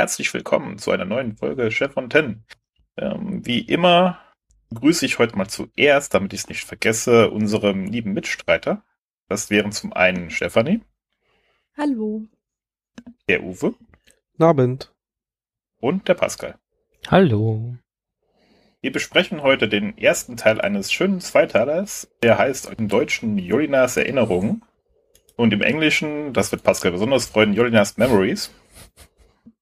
herzlich willkommen zu einer neuen Folge Chef Fontaine. Ähm, wie immer begrüße ich heute mal zuerst, damit ich es nicht vergesse, unserem lieben Mitstreiter. Das wären zum einen Stefanie. Hallo. Der Uwe. Abend. Und der Pascal. Hallo. Wir besprechen heute den ersten Teil eines schönen Zweiteilers, der heißt im Deutschen Jolinas Erinnerungen und im Englischen, das wird Pascal besonders freuen, Jolinas Memories.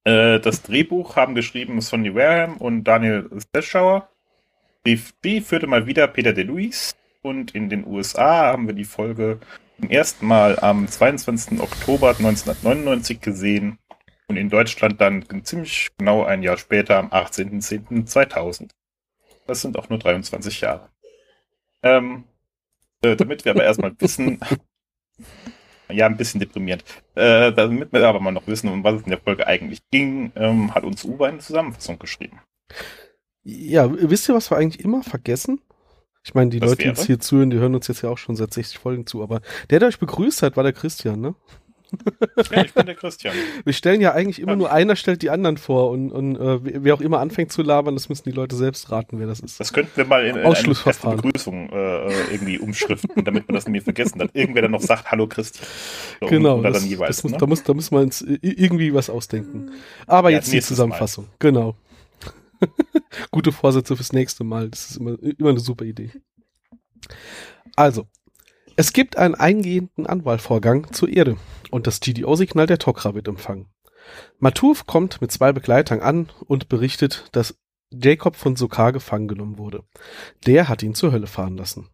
Äh, das Drehbuch haben geschrieben Sonny Wareham und Daniel Steschauer. Die Regie führte mal wieder Peter DeLuis. Und in den USA haben wir die Folge zum ersten Mal am 22. Oktober 1999 gesehen. Und in Deutschland dann ziemlich genau ein Jahr später am 18.10.2000. Das sind auch nur 23 Jahre. Ähm, äh, damit wir aber erstmal wissen, ja, ein bisschen deprimierend. Äh, damit wir aber mal noch wissen, um was es in der Folge eigentlich ging, ähm, hat uns Uwe eine Zusammenfassung geschrieben. Ja, wisst ihr, was wir eigentlich immer vergessen? Ich meine, die Was Leute, die jetzt hier zuhören, die hören uns jetzt ja auch schon seit 60 Folgen zu, aber der, der euch begrüßt hat, war der Christian, ne? Ja, ich bin der Christian. Wir stellen ja eigentlich immer nur einer stellt die anderen vor und, und äh, wer auch immer anfängt zu labern, das müssen die Leute selbst raten, wer das ist. Das könnten wir mal in, in eine Ausschlussverfahren. Begrüßung äh, irgendwie umschriften, damit man das nämlich vergessen hat. Irgendwer dann noch sagt, hallo Christian. So, genau, das, dann jeweils. das muss, ne? da, muss, da muss man uns irgendwie was ausdenken. Aber Ja, jetzt die Zusammenfassung. Genau. Gute Vorsätze fürs nächste Mal. Das ist immer, immer eine super Idee. Also, es gibt einen eingehenden Anwahlvorgang zur Erde und das GDO-Signal der Tok'ra wird empfangen. Matuf kommt mit zwei Begleitern an und berichtet, dass Jacob von Sokar gefangen genommen wurde. Der hat ihn zur Hölle fahren lassen.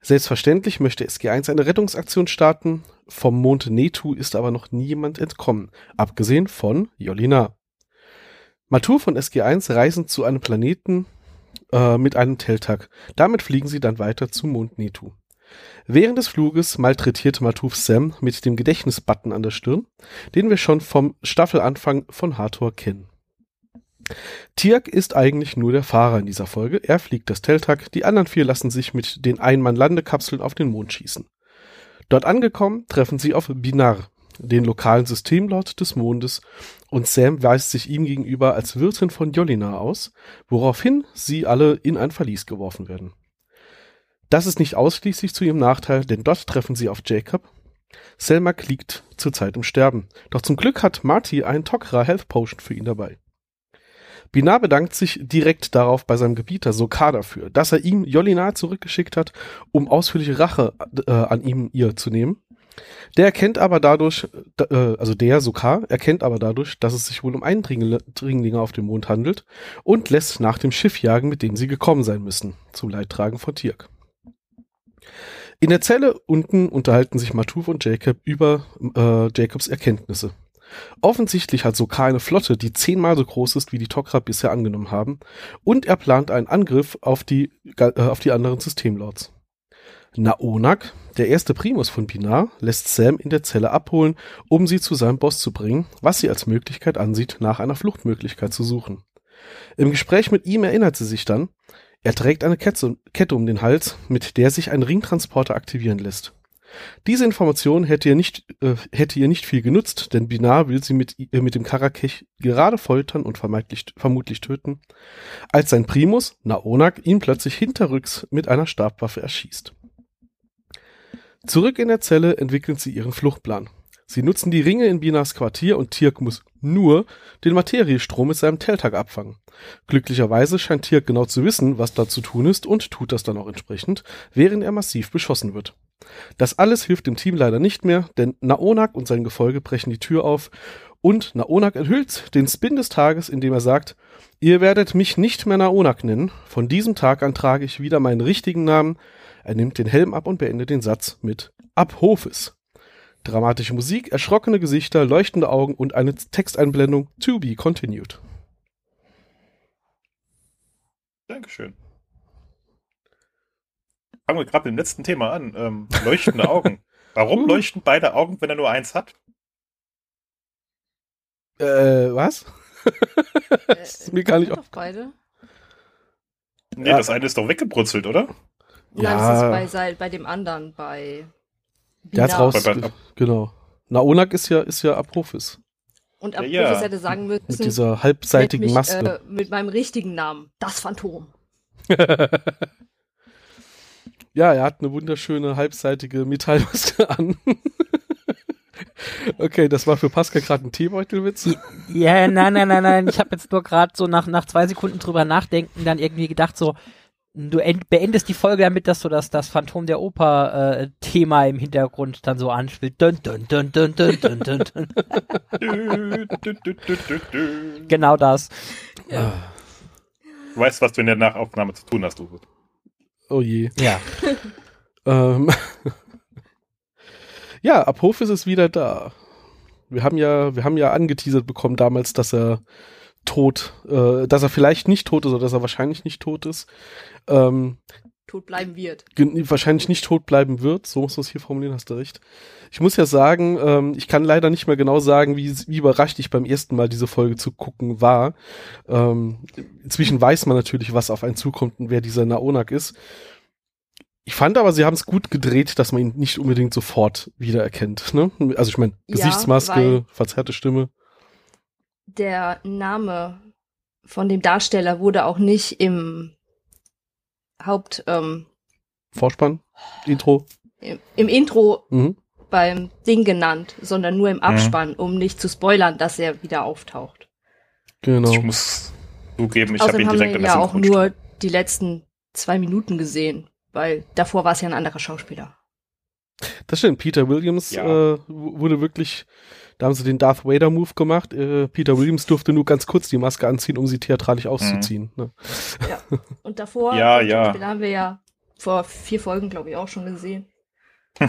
Selbstverständlich möchte SG1 eine Rettungsaktion starten. Vom Mond Netu ist aber noch niemand entkommen, abgesehen von Jolina. Matur von SG1 reisen zu einem Planeten äh, mit einem Teltag. Damit fliegen sie dann weiter zum Mond Netu. Während des Fluges malträtiert Matuf Sam mit dem Gedächtnisbutton an der Stirn, den wir schon vom Staffelanfang von Hathor kennen. Tirk ist eigentlich nur der Fahrer in dieser Folge. Er fliegt das Teltag, die anderen vier lassen sich mit den Einmann-Landekapseln auf den Mond schießen. Dort angekommen, treffen sie auf Binar, den lokalen Systemlord des Mondes, und Sam weist sich ihm gegenüber als Wirtin von Jolina aus, woraufhin sie alle in ein Verlies geworfen werden. Das ist nicht ausschließlich zu ihrem Nachteil, denn dort treffen sie auf Jacob. Selmak liegt zurzeit im Sterben, doch zum Glück hat Marty einen Tok'ra Health Potion für ihn dabei. Binar bedankt sich direkt darauf bei seinem Gebieter Sokar dafür, dass er ihm Jolina zurückgeschickt hat, um ausführliche Rache äh, an ihm ihr zu nehmen. Der erkennt aber dadurch, äh, also der Sokar erkennt aber dadurch, dass es sich wohl um Eindringlinge Dringlinge auf dem Mond handelt und lässt nach dem Schiff jagen, mit dem sie gekommen sein müssen, zum Leidtragen von Tirk. In der Zelle unten unterhalten sich Matuf und Jacob über äh, Jacobs Erkenntnisse. Offensichtlich hat Sokar eine Flotte, die zehnmal so groß ist, wie die Tok'ra bisher angenommen haben, und er plant einen Angriff auf die, äh, auf die anderen Systemlords. Naonak, der erste Primus von Binar, lässt Sam in der Zelle abholen, um sie zu seinem Boss zu bringen, was sie als Möglichkeit ansieht, nach einer Fluchtmöglichkeit zu suchen. Im Gespräch mit ihm erinnert sie sich dann, er trägt eine Kette, um den Hals, mit der sich ein Ringtransporter aktivieren lässt. Diese Information hätte ihr nicht, äh, hätte ihr nicht viel genutzt, denn Binar will sie mit, äh, mit dem Karakech gerade foltern und vermutlich töten, als sein Primus, Naonak, ihn plötzlich hinterrücks mit einer Stabwaffe erschießt. Zurück in der Zelle entwickeln sie ihren Fluchtplan. Sie nutzen die Ringe in Binars Quartier und Tirk muss nur den Materiestrom mit seinem Teltag abfangen. Glücklicherweise scheint Tirk genau zu wissen, was da zu tun ist und tut das dann auch entsprechend, während er massiv beschossen wird. Das alles hilft dem Team leider nicht mehr, denn Naonak und sein Gefolge brechen die Tür auf und Naonak enthüllt den Spin des Tages, indem er sagt, ihr werdet mich nicht mehr Naonak nennen, von diesem Tag an trage ich wieder meinen richtigen Namen. Er nimmt den Helm ab und beendet den Satz mit Ab Hofes. Dramatische Musik, erschrockene Gesichter, leuchtende Augen und eine Texteinblendung To be continued. Dankeschön. Fangen wir gerade mit dem letzten Thema an. Ähm, leuchtende Augen. Warum leuchten beide Augen, wenn er nur eins hat? Äh, was? Das ist mir gar nicht auf beide. Nee, Ja. das eine ist doch weggebrutzelt, oder? Ja. Ja. Das ist bei, bei dem anderen, bei Der hat's Binar. raus. Bei- bei- Genau. Naonak ist ja, ist ja Apophis. Und am Ja, ja. Profis hätte sagen müssen, Mit dieser halbseitigen mich, Maske. Äh, mit meinem richtigen Namen, das Phantom. ja, er hat eine wunderschöne halbseitige Metallmaske an. okay, das war für Pascal gerade ein Teebeutelwitz. Ja, nein, nein, nein, nein. Ich habe jetzt nur gerade so nach, nach zwei Sekunden drüber nachdenken dann irgendwie gedacht, so, du end, beendest die Folge damit, dass du das, das Phantom der Oper äh, Thema im Hintergrund dann so anspielt. Dun, dun, dun, dun, dun, dun, dun, dun. Dü, dü, dü, dü, dü, dü. Genau das. Ah, Du weißt, was du in der Nachaufnahme zu tun hast, Uwe. oh je. Ja. Ähm, ja, Apophis ist wieder da. Wir haben ja, wir haben ja angeteasert bekommen damals, dass er tot, äh, dass er vielleicht nicht tot ist oder dass er wahrscheinlich nicht tot ist. Ähm, Tot bleiben wird. wahrscheinlich nicht tot bleiben wird, so muss man es hier formulieren, hast du recht. Ich muss ja sagen, ähm, ich kann leider nicht mehr genau sagen, wie, wie überrascht ich beim ersten Mal diese Folge zu gucken war. Ähm, inzwischen weiß man natürlich, was auf einen zukommt und wer dieser Naonak ist. Ich fand aber, sie haben es gut gedreht, dass man ihn nicht unbedingt sofort wiedererkennt. Ne? Also ich meine, Ja, Gesichtsmaske, weil- verzerrte Stimme. Der Name von dem Darsteller wurde auch nicht im Haupt, ähm, Vorspann, Intro. im, im Intro Mhm. beim Ding genannt, sondern nur im Abspann, um nicht zu spoilern, dass er wieder auftaucht. Genau. Ich muss zugeben, ich habe ihn haben direkt wir in der ja auch nur die letzten zwei Minuten gesehen, weil davor war es ja ein anderer Schauspieler. Das stimmt, Peter Williams Ja. äh, wurde wirklich, da haben sie den Darth Vader Move gemacht. Äh, Peter Williams durfte nur ganz kurz die Maske anziehen, um sie theatralisch auszuziehen. Ne? Und davor Ja, den ja. Haben wir ja vor vier Folgen, glaube ich, auch schon gesehen.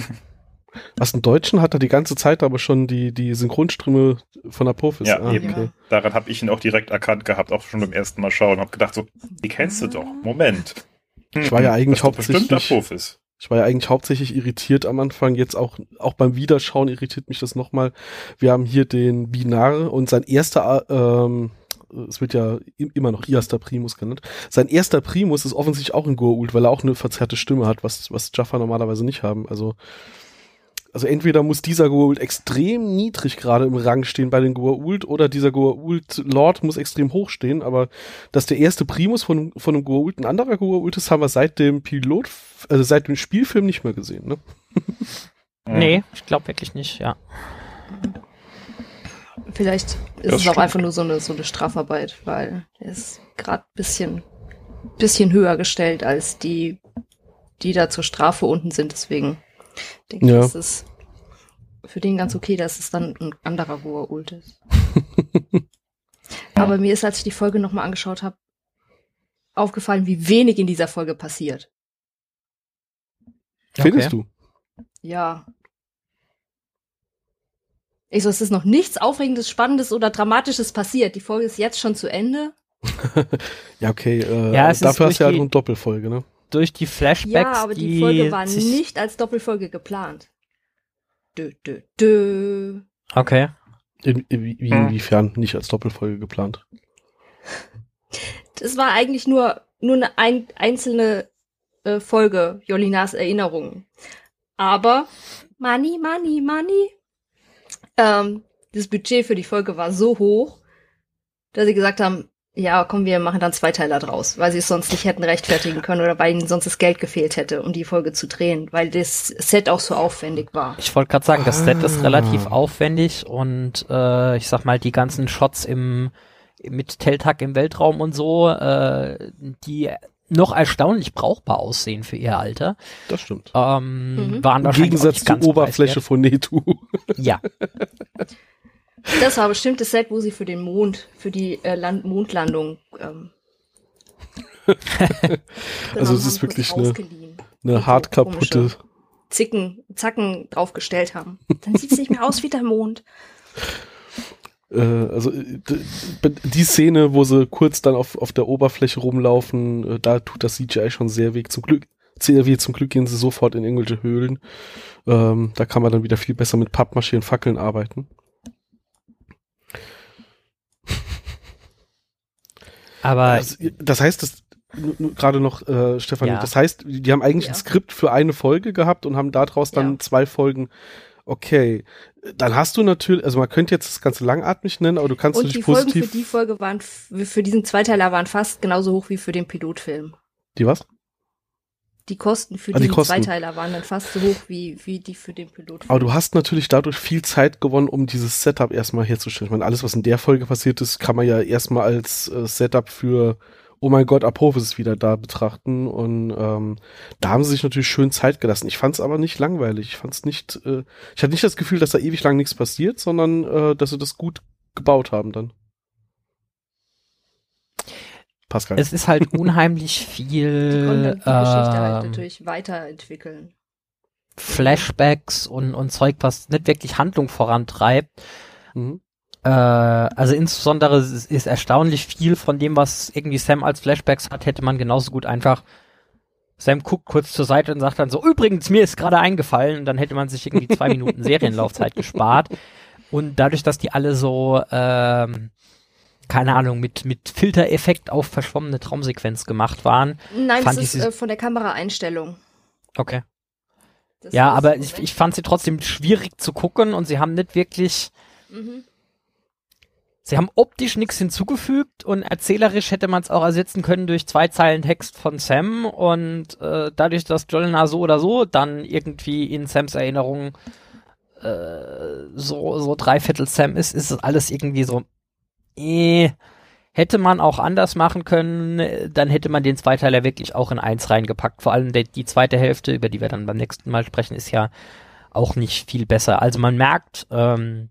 Was im Deutschen hat er die ganze Zeit aber schon die, die Synchronstimme von Apophis. Ja, ah, eben. okay. Daran habe ich ihn auch direkt erkannt gehabt, auch schon beim ersten Mal schauen. Hab gedacht so, die kennst du doch. Moment. Ich war ja eigentlich das ist doch bestimmt hauptsächlich- Apophis. Ich war ja eigentlich hauptsächlich irritiert am Anfang, jetzt auch, auch beim Wiederschauen irritiert mich das nochmal. Wir haben hier den Binar und sein erster, äh, ähm, es wird ja im- immer noch Iasta Primus genannt. Sein erster Primus ist offensichtlich auch ein Goa'uld, weil er auch eine verzerrte Stimme hat, was, was Jaffa normalerweise nicht haben. Also, also entweder muss dieser Goa'uld extrem niedrig gerade im Rang stehen bei den Goa'uld oder dieser Goa'uld Lord muss extrem hoch stehen, aber dass der erste Primus von, von einem Goa'uld ein anderer Goa'uld ist, haben wir seit dem Pilot, also seit dem Spielfilm nicht mehr gesehen, ne? Nee, ich glaube wirklich nicht, ja. Vielleicht ist Das es auch einfach nur so eine, so eine Strafarbeit, weil er ist gerade bisschen, bisschen höher gestellt als die, die da zur Strafe unten sind. Deswegen denke Ja. ich, ist es für den ganz okay, dass es dann ein anderer Goa'uld ist. Aber mir ist, als ich die Folge nochmal angeschaut habe, aufgefallen, wie wenig in dieser Folge passiert. Findest du? Ja. Ich so, es ist noch nichts Aufregendes, Spannendes oder Dramatisches passiert. Die Folge ist jetzt schon zu Ende. Ja, okay. Äh, Ja, aber es ist dafür hast du ja die- eine Doppelfolge, ne? Durch die Flashbacks, Ja, aber die, Folge war nicht als Doppelfolge geplant. Dö, dö, dö. Okay. In, in, wie, Hm. inwiefern nicht als Doppelfolge geplant? Das war eigentlich nur, nur eine ein, einzelne äh, Folge, Jolinas Erinnerungen. Aber Money, Money, Money. Ähm, das Budget für die Folge war so hoch, dass sie gesagt haben, ja, komm, wir machen dann zwei Teiler draus, weil sie es sonst nicht hätten rechtfertigen können oder weil ihnen sonst das Geld gefehlt hätte, um die Folge zu drehen, weil das Set auch so aufwendig war. Ich wollte gerade sagen, das Set ist Ah. relativ aufwendig und äh, ich sag mal, die ganzen Shots im mit Teltag im Weltraum und so, äh, die noch erstaunlich brauchbar aussehen für ihr Alter, Das stimmt. ähm, Mhm. waren Im Gegensatz zur Oberfläche von Netu. Ja, Das war bestimmt das Set, wo sie für den Mond, für die äh, Land Mondlandung ähm, Also es genommen ist wirklich eine-. Eine hart kaputte. Zicken, Zacken draufgestellt haben. Dann sieht's nicht mehr aus wie der Mond. Äh, also äh, die Szene, wo sie kurz dann auf, auf der Oberfläche rumlaufen, äh, da tut das CGI schon sehr weh. Zum Glück, sehr weh. Zum Glück gehen sie sofort in irgendwelche Höhlen. Ähm, da kann man dann wieder viel besser mit Pappmaché und Fackeln arbeiten. Aber Das, das heißt, das gerade noch, äh, Stefanie, Ja. das heißt, die haben eigentlich Ja. ein Skript für eine Folge gehabt und haben daraus dann Ja. zwei Folgen Okay, dann hast du natürlich, also man könnte jetzt das Ganze langatmig nennen, aber du kannst Und natürlich die Folgen positiv. für die Folge waren, für diesen Zweiteiler waren fast genauso hoch wie für den Pilotfilm. die was? Die Kosten für Ah, die Kosten. Zweiteiler waren dann fast so hoch wie, wie die für den Pilotfilm. Aber du hast natürlich dadurch viel Zeit gewonnen, um dieses Setup erstmal herzustellen. Ich meine, alles, was in der Folge passiert ist, kann man ja erstmal als äh, Setup für, oh mein Gott, Apophis ist wieder da betrachten. Und ähm, da haben sie sich natürlich schön Zeit gelassen. Ich fand es aber nicht langweilig. Ich fand es nicht, äh, ich hatte nicht das Gefühl, dass da ewig lang nichts passiert, sondern äh, dass sie das gut gebaut haben dann. Pascal. Es ist halt unheimlich die konnten viel die Geschichte halt ähm, natürlich weiterentwickeln. Flashbacks und, und Zeug, was nicht wirklich Handlung vorantreibt. mhm. Äh, also insbesondere ist, ist erstaunlich viel von dem, was irgendwie Sam als Flashbacks hat, hätte man genauso gut einfach Sam guckt kurz zur Seite und sagt dann so, übrigens, mir ist gerade eingefallen, und dann hätte man sich irgendwie zwei Minuten Serienlaufzeit gespart. Und dadurch, dass die alle so, ähm, keine Ahnung, mit, mit Filtereffekt auf verschwommene Traumsequenz gemacht waren. Nein, fand das ist äh, von der Kameraeinstellung. Okay. Das Ja, aber ich, ich fand sie trotzdem schwierig zu gucken und sie haben nicht wirklich, Mhm. sie haben optisch nichts hinzugefügt und erzählerisch hätte man es auch ersetzen können durch zwei Zeilen Text von Sam und äh, dadurch, dass Jolena so oder so dann irgendwie in Sams Erinnerung äh, so, so dreiviertel Sam ist, ist es alles irgendwie so, eh, hätte man auch anders machen können, dann hätte man den Zweiteiler wirklich auch in eins reingepackt. Vor allem die zweite Hälfte, über die wir dann beim nächsten Mal sprechen, ist ja auch nicht viel besser. Also man merkt, ähm,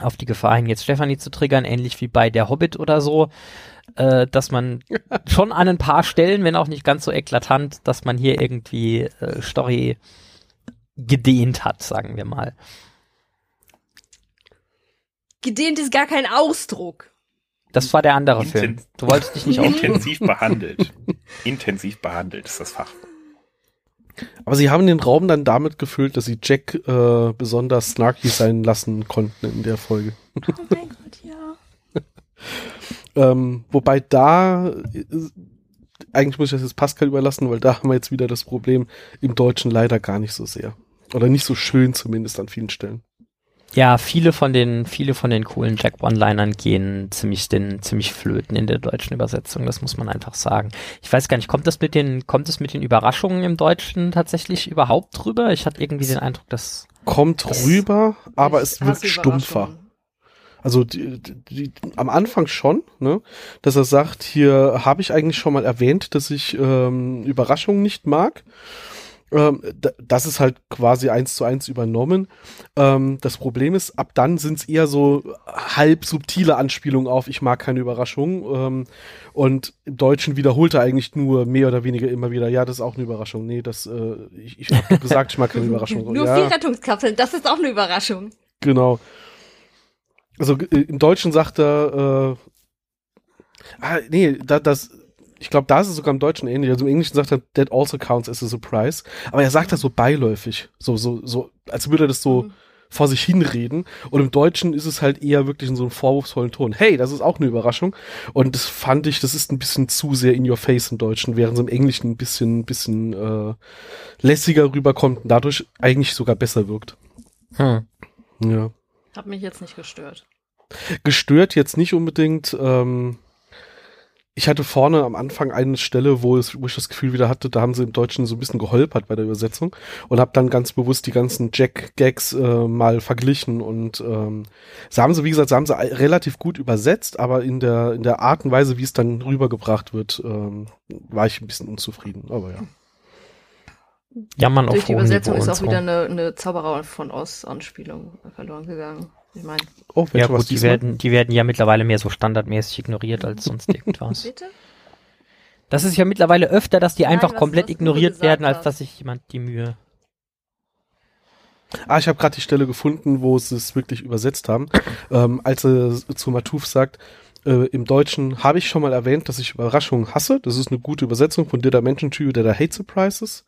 auf die Gefahr hin, jetzt Stefanie zu triggern, ähnlich wie bei der Hobbit oder so, äh, dass man schon an ein paar Stellen, wenn auch nicht ganz so eklatant, dass man hier irgendwie äh, Story gedehnt hat, sagen wir mal. Gedehnt ist gar kein Ausdruck. Das war der andere Inten- Film. Du wolltest dich nicht auf. Intensiv behandelt. Intensiv behandelt ist das Fach. Aber sie haben den Raum dann damit gefüllt, dass sie Jack äh, besonders snarky sein lassen konnten in der Folge. Oh mein Gott, ja. Ähm, wobei da, äh, eigentlich muss ich das jetzt Pascal überlassen, weil da haben wir jetzt wieder das Problem im Deutschen leider gar nicht so sehr. Oder nicht so schön zumindest an vielen Stellen. Ja, viele von den, viele von den coolen Jack One-Linern gehen ziemlich, den, ziemlich flöten in der deutschen Übersetzung. Das muss man einfach sagen. Ich weiß gar nicht, kommt das mit den, kommt es mit den Überraschungen im Deutschen tatsächlich überhaupt drüber? Ich hatte irgendwie den Eindruck, dass, Kommt Das- rüber, aber es wirkt stumpfer. Also die, die, die, am Anfang schon, ne, dass er sagt, hier habe ich eigentlich schon mal erwähnt, dass ich ähm, Überraschungen nicht mag. Ähm, da- das ist halt quasi eins zu eins übernommen. Ähm, das Problem ist, ab dann sind es eher so halb subtile Anspielungen auf, ich mag keine Überraschung. Ähm, und im Deutschen wiederholt er eigentlich nur mehr oder weniger immer wieder, ja, das ist auch eine Überraschung. Nee, das, äh, ich, ich habe gesagt, ich mag keine Überraschung. Nur ja. vier Rettungskapseln, das ist auch eine Überraschung. Genau. Also äh, im Deutschen sagt er, äh, ah, nee, da, das, ich glaube, da ist es sogar im Deutschen ähnlich. Also im Englischen sagt er, that also counts as a surprise. Aber er sagt das so beiläufig. So, so, so, als würde er das so Mhm. vor sich hinreden. Und im Deutschen ist es halt eher wirklich in so einem vorwurfsvollen Ton. Hey, das ist auch eine Überraschung. Und das fand ich, das ist ein bisschen zu sehr in your face im Deutschen, während es im Englischen ein bisschen, bisschen äh, lässiger rüberkommt und dadurch eigentlich sogar besser wirkt. hm, Ja. Hat mich jetzt nicht gestört. gestört jetzt nicht unbedingt. Ähm, ich hatte vorne am Anfang eine Stelle, wo, es, wo ich das Gefühl wieder hatte, da haben sie im Deutschen so ein bisschen geholpert bei der Übersetzung und habe dann ganz bewusst die ganzen Jack-Gags äh, mal verglichen und ähm, sie haben sie, wie gesagt, sie haben sie relativ gut übersetzt, aber in der, in der Art und Weise, wie es dann rübergebracht wird, ähm, war ich ein bisschen unzufrieden, aber ja. jammern Durch auf die Übersetzung ist auch so. wieder eine, eine Zauberer von Oz Anspielung verloren gegangen. Ich meine, Oh, Ja gut, die werden, die werden ja mittlerweile mehr so standardmäßig ignoriert als sonst irgendwas. bitte? Das ist ja mittlerweile öfter, dass die Nein, einfach was- komplett was ignoriert werden, als dass sich jemand die Mühe. Ah, ich habe gerade die Stelle gefunden, wo sie es wirklich übersetzt haben. Ähm, als er zu Matuf sagt, äh, im Deutschen habe ich schon mal erwähnt, dass ich Überraschungen hasse. Das ist eine gute Übersetzung von Did I mention to you that I hate surprises?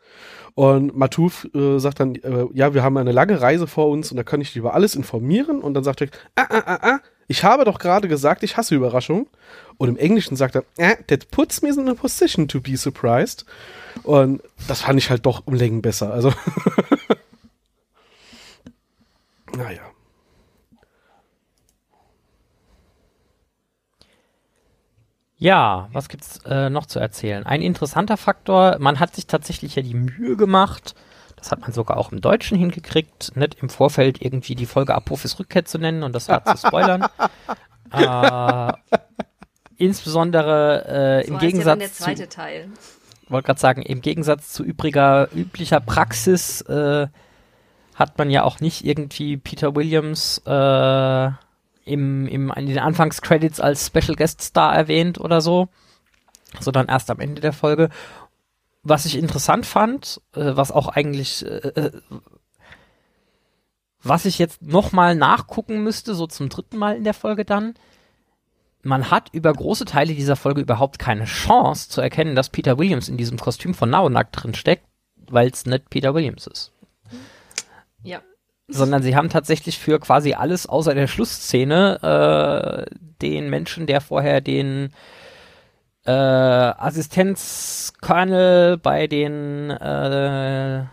Und Matuf äh, sagt dann, äh, ja, wir haben eine lange Reise vor uns und da kann ich dich über alles informieren. Und dann sagt er, ah, ah, ah, ah, ich habe doch gerade gesagt, ich hasse Überraschungen. Und im Englischen sagt er, ah, that puts me in a position to be surprised. Und das fand ich halt doch um Längen besser. Also Naja. Ja, was gibt's äh, noch zu erzählen? Ein interessanter Faktor, man hat sich tatsächlich ja die Mühe gemacht, das hat man sogar auch im Deutschen hingekriegt, nicht im Vorfeld irgendwie die Folge Apophis Rückkehr zu nennen und das war zu spoilern. äh, insbesondere äh, im ja Gegensatz der zu, wollte gerade sagen, im Gegensatz zu übriger, üblicher Praxis äh, hat man ja auch nicht irgendwie Peter Williams äh, im, im, in den Anfangscredits als Special Guest Star erwähnt oder so, sondern erst am Ende der Folge. Was ich interessant fand, äh, was auch eigentlich, äh, äh, was ich jetzt nochmal nachgucken müsste, so zum dritten Mal in der Folge dann, man hat über große Teile dieser Folge überhaupt keine Chance zu erkennen, dass Peter Williams in diesem Kostüm von Naonak drin steckt, weil es nicht Peter Williams ist. Sondern sie haben tatsächlich für quasi alles außer der Schlussszene äh, den Menschen, der vorher den äh, Assistenzcolonel bei den äh,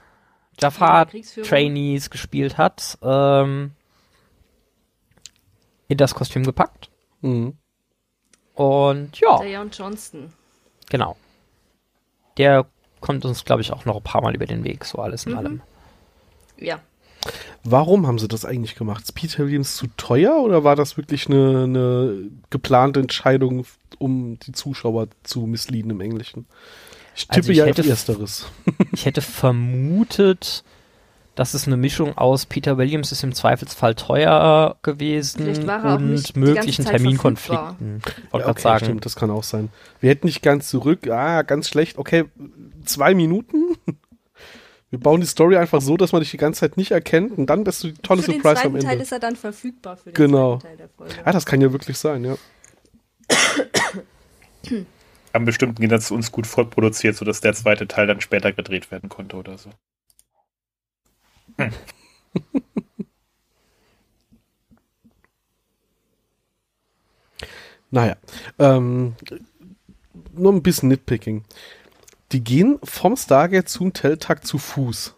Jafar Kriegsführung. Trainees gespielt hat, ähm, in das Kostüm gepackt. Mhm. Und ja, Dion Johnston. genau. Der kommt uns, glaube ich, auch noch ein paar Mal über den Weg, so alles in Mhm. allem. Ja. Warum haben sie das eigentlich gemacht? Ist Peter Williams zu teuer oder war das wirklich eine, eine geplante Entscheidung, um die Zuschauer zu missleaden im Englischen? Ich tippe Also ich ja hätte Ersteres. Ich hätte vermutet, dass es eine Mischung aus Peter Williams ist im Zweifelsfall teuer gewesen und möglichen Terminkonflikten. Wollte Ja, grad sagen. stimmt, das kann auch sein. Wir hätten nicht ganz zurück, ah, ganz schlecht, okay, zwei Minuten. Wir bauen die Story einfach so, dass man dich die ganze Zeit nicht erkennt und dann bist du die tolle für Surprise am zweiten Teil Ende. ist er dann verfügbar für den Genau. zweiten Teil der Folge. Ah, das kann ja wirklich sein, ja. Haben bestimmt im Gegensatz zu uns gut vorproduziert, sodass der zweite Teil dann später gedreht werden konnte oder so. Naja, ähm, nur ein bisschen Nitpicking. Die gehen vom Stargate zum Teltag zu Fuß.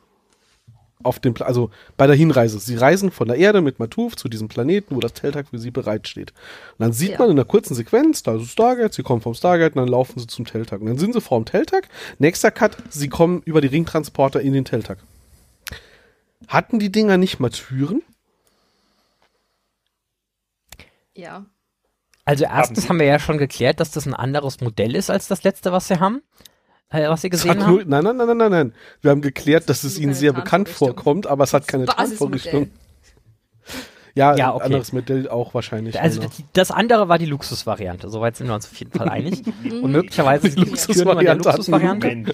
Auf dem Pla also bei der Hinreise. Sie reisen von der Erde mit Matuf zu diesem Planeten, wo das Teltag für sie bereitsteht. Und dann sieht Ja. man in einer kurzen Sequenz, da ist das Stargate, sie kommen vom Stargate und dann laufen sie zum Teltag. Und dann sind sie vor dem Teltag. Nächster Cut, sie kommen über die Ringtransporter in den Teltag. Hatten die Dinger nicht mal Türen? Ja. Also erstens haben wir ja schon geklärt, dass das ein anderes Modell ist als das letzte, was sie haben, was sie Es gesehen hat nur, haben. nein, nein, nein, nein, nein, nein. Wir haben geklärt, dass Das es ihnen sehr bekannt vorkommt, aber es hat keine. Tarnvorrichtung. Ja, Ja, ein okay. anderes Modell auch wahrscheinlich. Also genau. das, das andere war die Luxusvariante. Soweit sind wir uns auf jeden Fall einig. Und möglicherweise Die Luxusvariante Luxusvariante.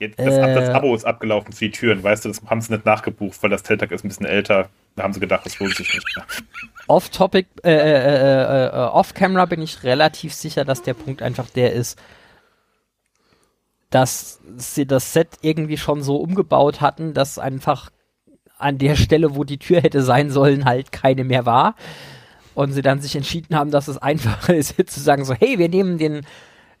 Jetzt, das, Äh. das Abo ist abgelaufen für die Türen, weißt du, das haben sie nicht nachgebucht, weil das Teltag ist ein bisschen älter. Da haben sie gedacht, das lohnt sich nicht mehr. Off-Topic, äh, äh, äh, äh, off-Camera bin ich relativ sicher, dass der Punkt einfach der ist, dass sie das Set irgendwie schon so umgebaut hatten, dass einfach an der Stelle, wo die Tür hätte sein sollen, halt keine mehr war. Und sie dann sich entschieden haben, dass es einfacher ist, jetzt zu sagen, so, hey, wir nehmen den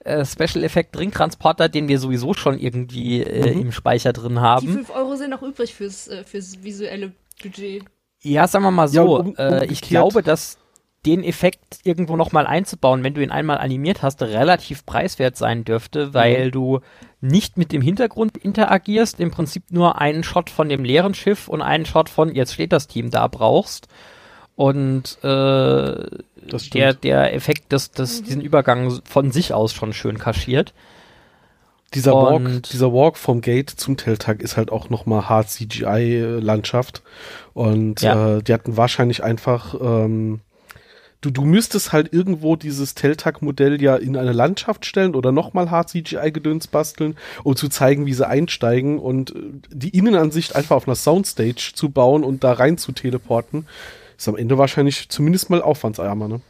äh, Special Effect Ringtransporter, den wir sowieso schon irgendwie äh, Mhm. im Speicher drin Die haben. 5 Euro sind noch übrig fürs, äh, fürs visuelle Budget. Ja, sagen wir mal Ja, so. und um- äh, ich glaube, dass den Effekt irgendwo nochmal einzubauen, wenn du ihn einmal animiert hast, relativ preiswert sein dürfte, weil du nicht mit dem Hintergrund interagierst, im Prinzip nur einen Shot von dem leeren Schiff und einen Shot von jetzt steht das Team da brauchst. Und äh, der, der Effekt, das, das diesen Übergang von sich aus schon schön kaschiert. Dieser Walk, Und- dieser Walk vom Gate zum Teltag ist halt auch nochmal hart CGI-Landschaft. Und Ja. äh, die hatten wahrscheinlich einfach, ähm, du, du müsstest halt irgendwo dieses Teltag-Modell ja in eine Landschaft stellen oder nochmal hart CGI-Gedöns basteln, um zu zeigen, wie sie einsteigen und äh, die Innenansicht einfach auf einer Soundstage zu bauen und da rein zu teleporten, ist am Ende wahrscheinlich zumindest mal aufwandsärmer, ne?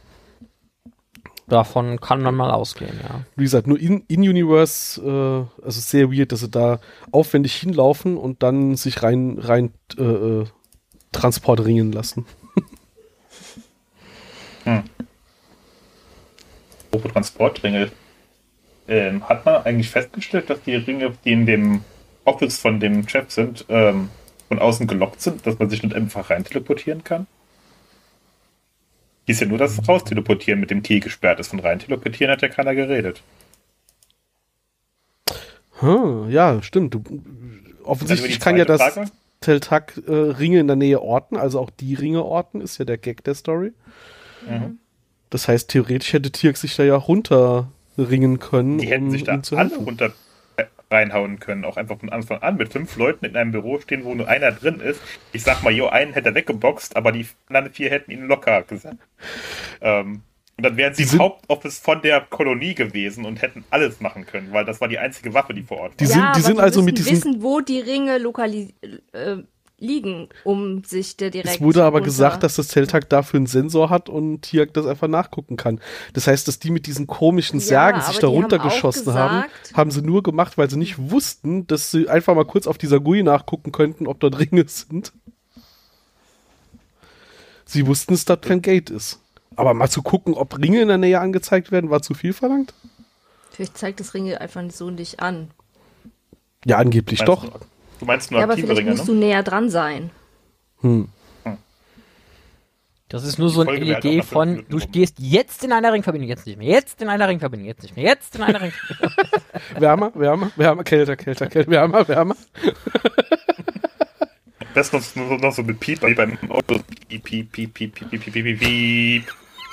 Davon kann man mal ausgehen, ja. wie gesagt, nur in, in Universe, äh, also sehr weird, dass sie da aufwendig hinlaufen und dann sich rein, rein äh, äh, transportieren lassen. Apropos Transportringe. Ähm, hat man eigentlich festgestellt, dass die Ringe, die in dem Office von dem Chef sind, ähm, von außen gelockt sind, dass man sich nicht einfach rein teleportieren kann? Hieß ja nur, dass raus teleportieren mit dem Key gesperrt ist. Von rein teleportieren hat ja keiner geredet. Hm, ja, stimmt. Du, offensichtlich kann ja das Frage? Teltak äh, Ringe in der Nähe orten, also auch die Ringe orten, ist ja der Gag der Story. Mhm. Das heißt, theoretisch hätte Tirk sich da ja runterringen können. Die hätten um sich da alle runter äh, reinhauen können, auch einfach von Anfang an mit fünf Leuten in einem Büro stehen, wo nur einer drin ist. Ich sag mal, jo, einen hätte er weggeboxt, aber die anderen vier hätten ihn locker gesagt. Ähm, und dann wären sie im Hauptoffice von der Kolonie gewesen und hätten alles machen können, weil das war die einzige Waffe, die vor Ort war. Die sind, die sind also mit diesen. wissen, wo die Ringe lokalis äh, liegen, um sich der direkt. Es wurde aber gesagt, dass das Zeltag dafür einen Sensor hat und Tiak das einfach nachgucken kann. Das heißt, dass die mit diesen komischen Särgen ja, sich da runtergeschossen haben, haben sie nur gemacht, weil sie nicht wussten, dass sie einfach mal kurz auf dieser GUI nachgucken könnten, ob dort Ringe sind. Sie wussten, dass das kein Gate ist. Aber mal zu gucken, ob Ringe in der Nähe angezeigt werden, war zu viel verlangt? Vielleicht zeigt das Ringe einfach so nicht an. Ja, angeblich doch. Du, du meinst nur ja, aktive aber vielleicht Ringe, musst ne? du näher dran sein. Hm. Das ist nur so eine Idee von, du gehst jetzt in einer Ringverbindung, jetzt nicht mehr, jetzt in einer Ringverbindung, jetzt nicht mehr, jetzt in einer Ringverbindung. wärmer, wärmer, wärmer, kälter, kälter, kälter, wärmer, wärmer. Das noch, noch so mit Piep beim Auto. Piep, piep, piep, piep, piep, piep, piep, piep, piep.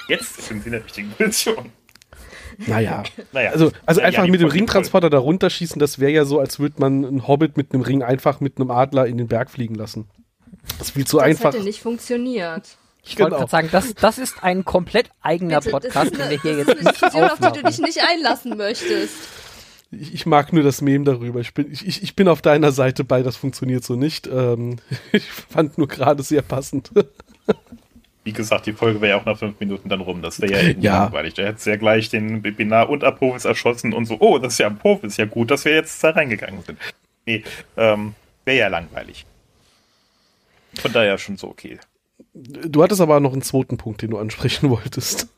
Jetzt sind sie in der richtigen Position. Naja. naja. Also, also ja, einfach ja, mit dem Ringtransporter da runterschießen, das wäre ja so, als würde man einen Hobbit mit einem Ring einfach mit einem Adler in den Berg fliegen lassen. Das ist viel zu das einfach. Das hätte nicht funktioniert. Ich wollte genau. gerade sagen, das, das ist ein komplett eigener Bitte, Podcast, den wir hier jetzt nicht Diskussion, auf die du dich nicht einlassen möchtest. Ich, ich, mag nur das Meme darüber. Ich bin, ich, ich bin auf deiner Seite bei, das funktioniert so nicht. Ähm, ich fand nur gerade sehr passend. Wie gesagt, die Folge wäre ja auch nach fünf Minuten dann rum. Das wäre ja irgendwie ja. langweilig. Der hätte ja gleich den Webinar und Apophis erschossen und so, oh, das ist ja Apophis, ja gut, dass wir jetzt da reingegangen sind. Nee, ähm, wäre ja langweilig. Von daher schon so okay. Du hattest aber noch einen zweiten Punkt, den du ansprechen wolltest.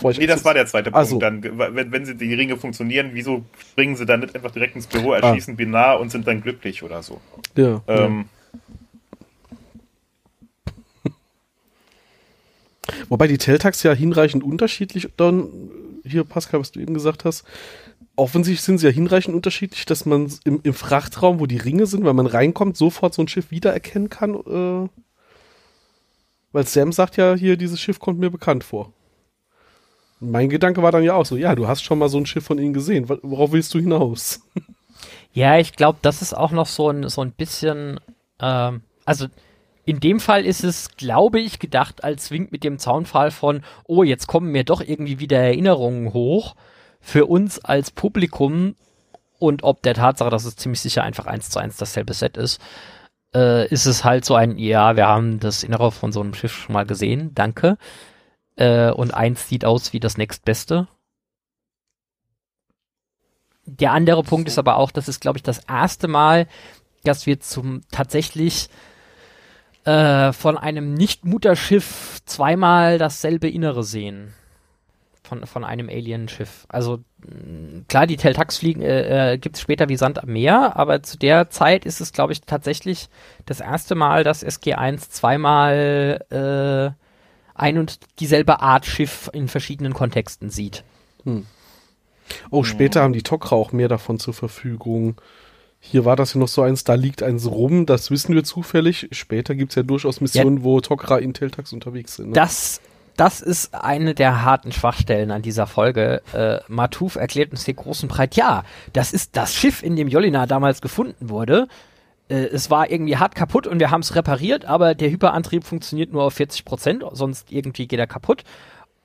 Nee, das war der zweite Punkt. So. Dann, wenn, wenn sie die Ringe funktionieren, wieso springen sie dann nicht einfach direkt ins Büro, erschießen ah. Binar und sind dann glücklich oder so? Ja. Ähm, ja. Wobei die Teltags ja hinreichend unterschiedlich dann, hier Pascal, was du eben gesagt hast, offensichtlich sind sie ja hinreichend unterschiedlich, dass man im, im Frachtraum, wo die Ringe sind, wenn man reinkommt, sofort so ein Schiff wiedererkennen kann. Äh, weil Sam sagt ja hier, dieses Schiff kommt mir bekannt vor. Mein Gedanke war dann ja auch so, ja, du hast schon mal so ein Schiff von ihnen gesehen. Worauf willst du hinaus? Ja, ich glaube, das ist auch noch so ein, so ein bisschen, ähm, also in dem Fall ist es, glaube ich, gedacht als Wink mit dem Zaunpfahl von, oh, jetzt kommen mir doch irgendwie wieder Erinnerungen hoch für uns als Publikum und ob der Tatsache, dass es ziemlich sicher einfach eins zu eins dasselbe Set ist, äh, ist es halt so ein, ja, wir haben das Innere von so einem Schiff schon mal gesehen, danke. Äh, und eins sieht aus wie das nächstbeste. Der andere Punkt ist aber auch, das ist, glaube ich, das erste Mal, dass wir zum tatsächlich äh, von einem Nicht-Mutterschiff zweimal dasselbe Innere sehen. Von, von einem Alien-Schiff. Also klar, die Teltax fliegen äh, äh, gibt es später wie Sand am Meer, aber zu der Zeit ist es, glaube ich, tatsächlich das erste Mal, dass SG1 zweimal äh, ein und dieselbe Art Schiff in verschiedenen Kontexten sieht. Hm. Oh, später ja. haben die Tok'ra auch mehr davon zur Verfügung. Hier war das ja noch so eins, da liegt eins rum, das wissen wir zufällig. Später gibt es ja durchaus Missionen, ja, wo Tok'ra in Teltax unterwegs sind. Ne? Das, das ist eine der harten Schwachstellen an dieser Folge. Äh, Matuf erklärt uns hier großen Breit, ja, das ist das Schiff, in dem Jolina damals gefunden wurde äh, es war irgendwie hart kaputt und wir haben es repariert, aber der Hyperantrieb funktioniert nur auf 40 Prozent, sonst irgendwie geht er kaputt.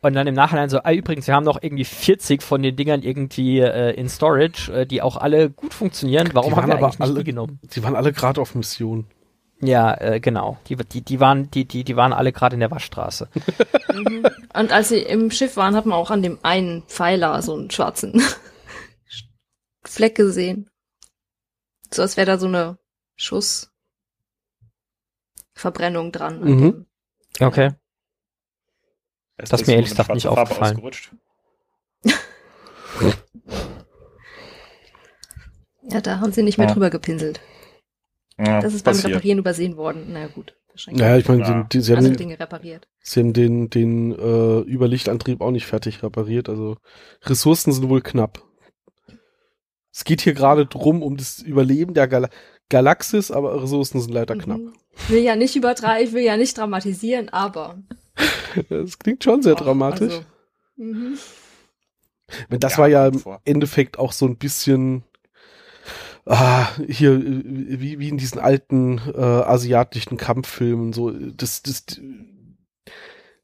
Und dann im Nachhinein so, ah, übrigens, wir haben noch irgendwie 40 von den Dingern irgendwie äh, in Storage, äh, die auch alle gut funktionieren. Warum haben wir eigentlich alle, nicht die genommen? Die waren alle gerade auf Mission. Ja, äh, genau. Die, die, die, waren, die, die, die waren alle gerade in der Waschstraße. mhm. Und als sie im Schiff waren, hat man auch an dem einen Pfeiler so einen schwarzen Fleck gesehen. So als wäre da so eine Schussverbrennung dran. Mhm. Okay. Das, das ist mir ehrlich gesagt nicht aufgefallen. ja, da haben sie nicht mehr ja. drüber gepinselt. Ja, Das ist beim passiert. Reparieren übersehen worden. Na gut. Naja, ich meine, Ja. die, sie, also haben, den, Dinge repariert. sie haben den, den äh, Überlichtantrieb auch nicht fertig repariert. Also Ressourcen sind wohl knapp. Es geht hier gerade drum um das Überleben der Gal Galaxis, aber Ressourcen sind leider knapp. Mhm. Ich will ja nicht übertreiben, ich will ja nicht dramatisieren, aber. Das klingt schon sehr Ach, dramatisch. Also, mhm. Das Ja, war ja im vor. Endeffekt auch so ein bisschen ah, hier wie, wie in diesen alten äh, asiatischen Kampffilmen so das das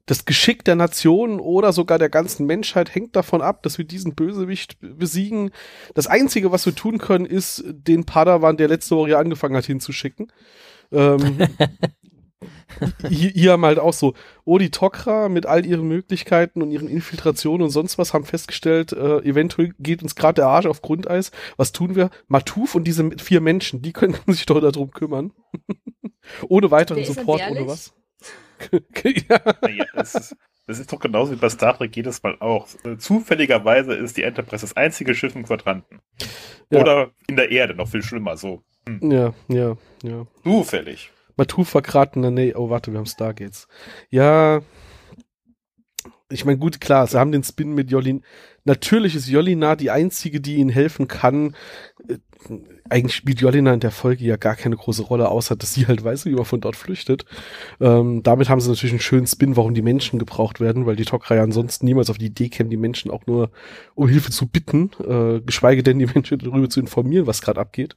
das Geschick der Nation oder sogar der ganzen Menschheit hängt davon ab, dass wir diesen Bösewicht besiegen. Das Einzige, was wir tun können, ist, den Padawan, der letzte Woche hier angefangen hat, hinzuschicken. Ähm, hier, hier haben halt auch so, oh, die Tok'ra mit all ihren Möglichkeiten und ihren Infiltrationen und sonst was haben festgestellt, äh, eventuell geht uns gerade der Arsch auf Grundeis. Was tun wir? Matuf und diese vier Menschen, die könnten sich doch darum kümmern. ohne weiteren Support, ohne was. ja. Naja, das, ist, das ist doch genauso wie bei Star Trek jedes Mal auch. Äh, Zufälligerweise ist die Enterprise das einzige Schiff im Quadranten. Ja. Oder in der Erde, noch viel schlimmer, so. Ja, ja, ja. Zufällig. In der Nähe. Oh, warte, wir haben Stargates. Ja. Ich meine, gut, klar, sie haben den Spin mit Jolin. Natürlich ist Jolina die einzige, die ihnen helfen kann. Äh, Eigentlich spielt Jolina in der Folge ja gar keine große Rolle, außer dass sie halt weiß, wie man von dort flüchtet. Ähm, damit haben sie natürlich einen schönen Spin, warum die Menschen gebraucht werden, weil die Tok'ra ansonsten niemals auf die Idee kämen, die Menschen auch nur um Hilfe zu bitten, äh, geschweige denn die Menschen darüber zu informieren, was gerade abgeht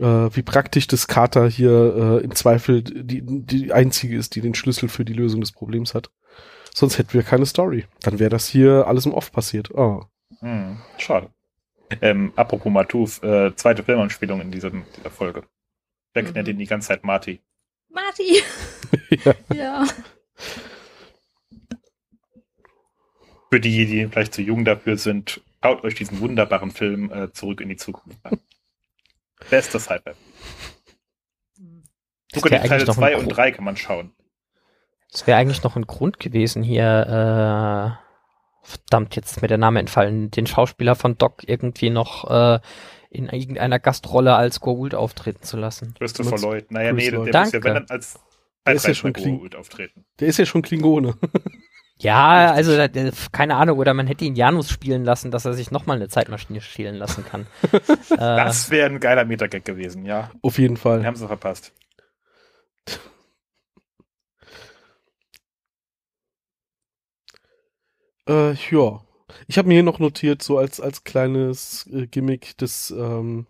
wie praktisch das Carter hier äh, im Zweifel die, die einzige ist, die den Schlüssel für die Lösung des Problems hat. Sonst hätten wir keine Story. Dann wäre das hier alles im Off passiert. Oh. Hm, schade. Ähm, apropos Matuf, äh, zweite Filmanspielung in diesem, dieser Folge. Jack Mhm. nennt ihn die ganze Zeit Marty. Marty! Ja. ja. Für die, die vielleicht zu jung dafür sind, schaut euch diesen wunderbaren Film äh, Zurück in die Zukunft an. Bestes Sci-Fi. Das Sogar die Teile eigentlich noch 2 ein und Gro- 3 kann man schauen. Das wäre eigentlich noch ein Grund gewesen hier, äh, verdammt, jetzt ist mir der Name entfallen, den Schauspieler von Doc irgendwie noch äh, in irgendeiner Gastrolle als Goa'uld auftreten zu lassen. Christopher Lloyd. Naja, Chris nee, der, Lloyd. der muss ja, wenn dann als Der ist ja schon auftreten. Der ist ja schon Klingone. Ja, also da- da- keine Ahnung, oder man hätte ihn Janus spielen lassen, dass er sich nochmal eine Zeitmaschine stehlen lassen kann. äh, Das wäre ein geiler Metagag gewesen, ja. Auf jeden Den Fall. haben sie verpasst. Äh, ja. Ich habe mir hier noch notiert, so als, als kleines äh, Gimmick, dass ähm,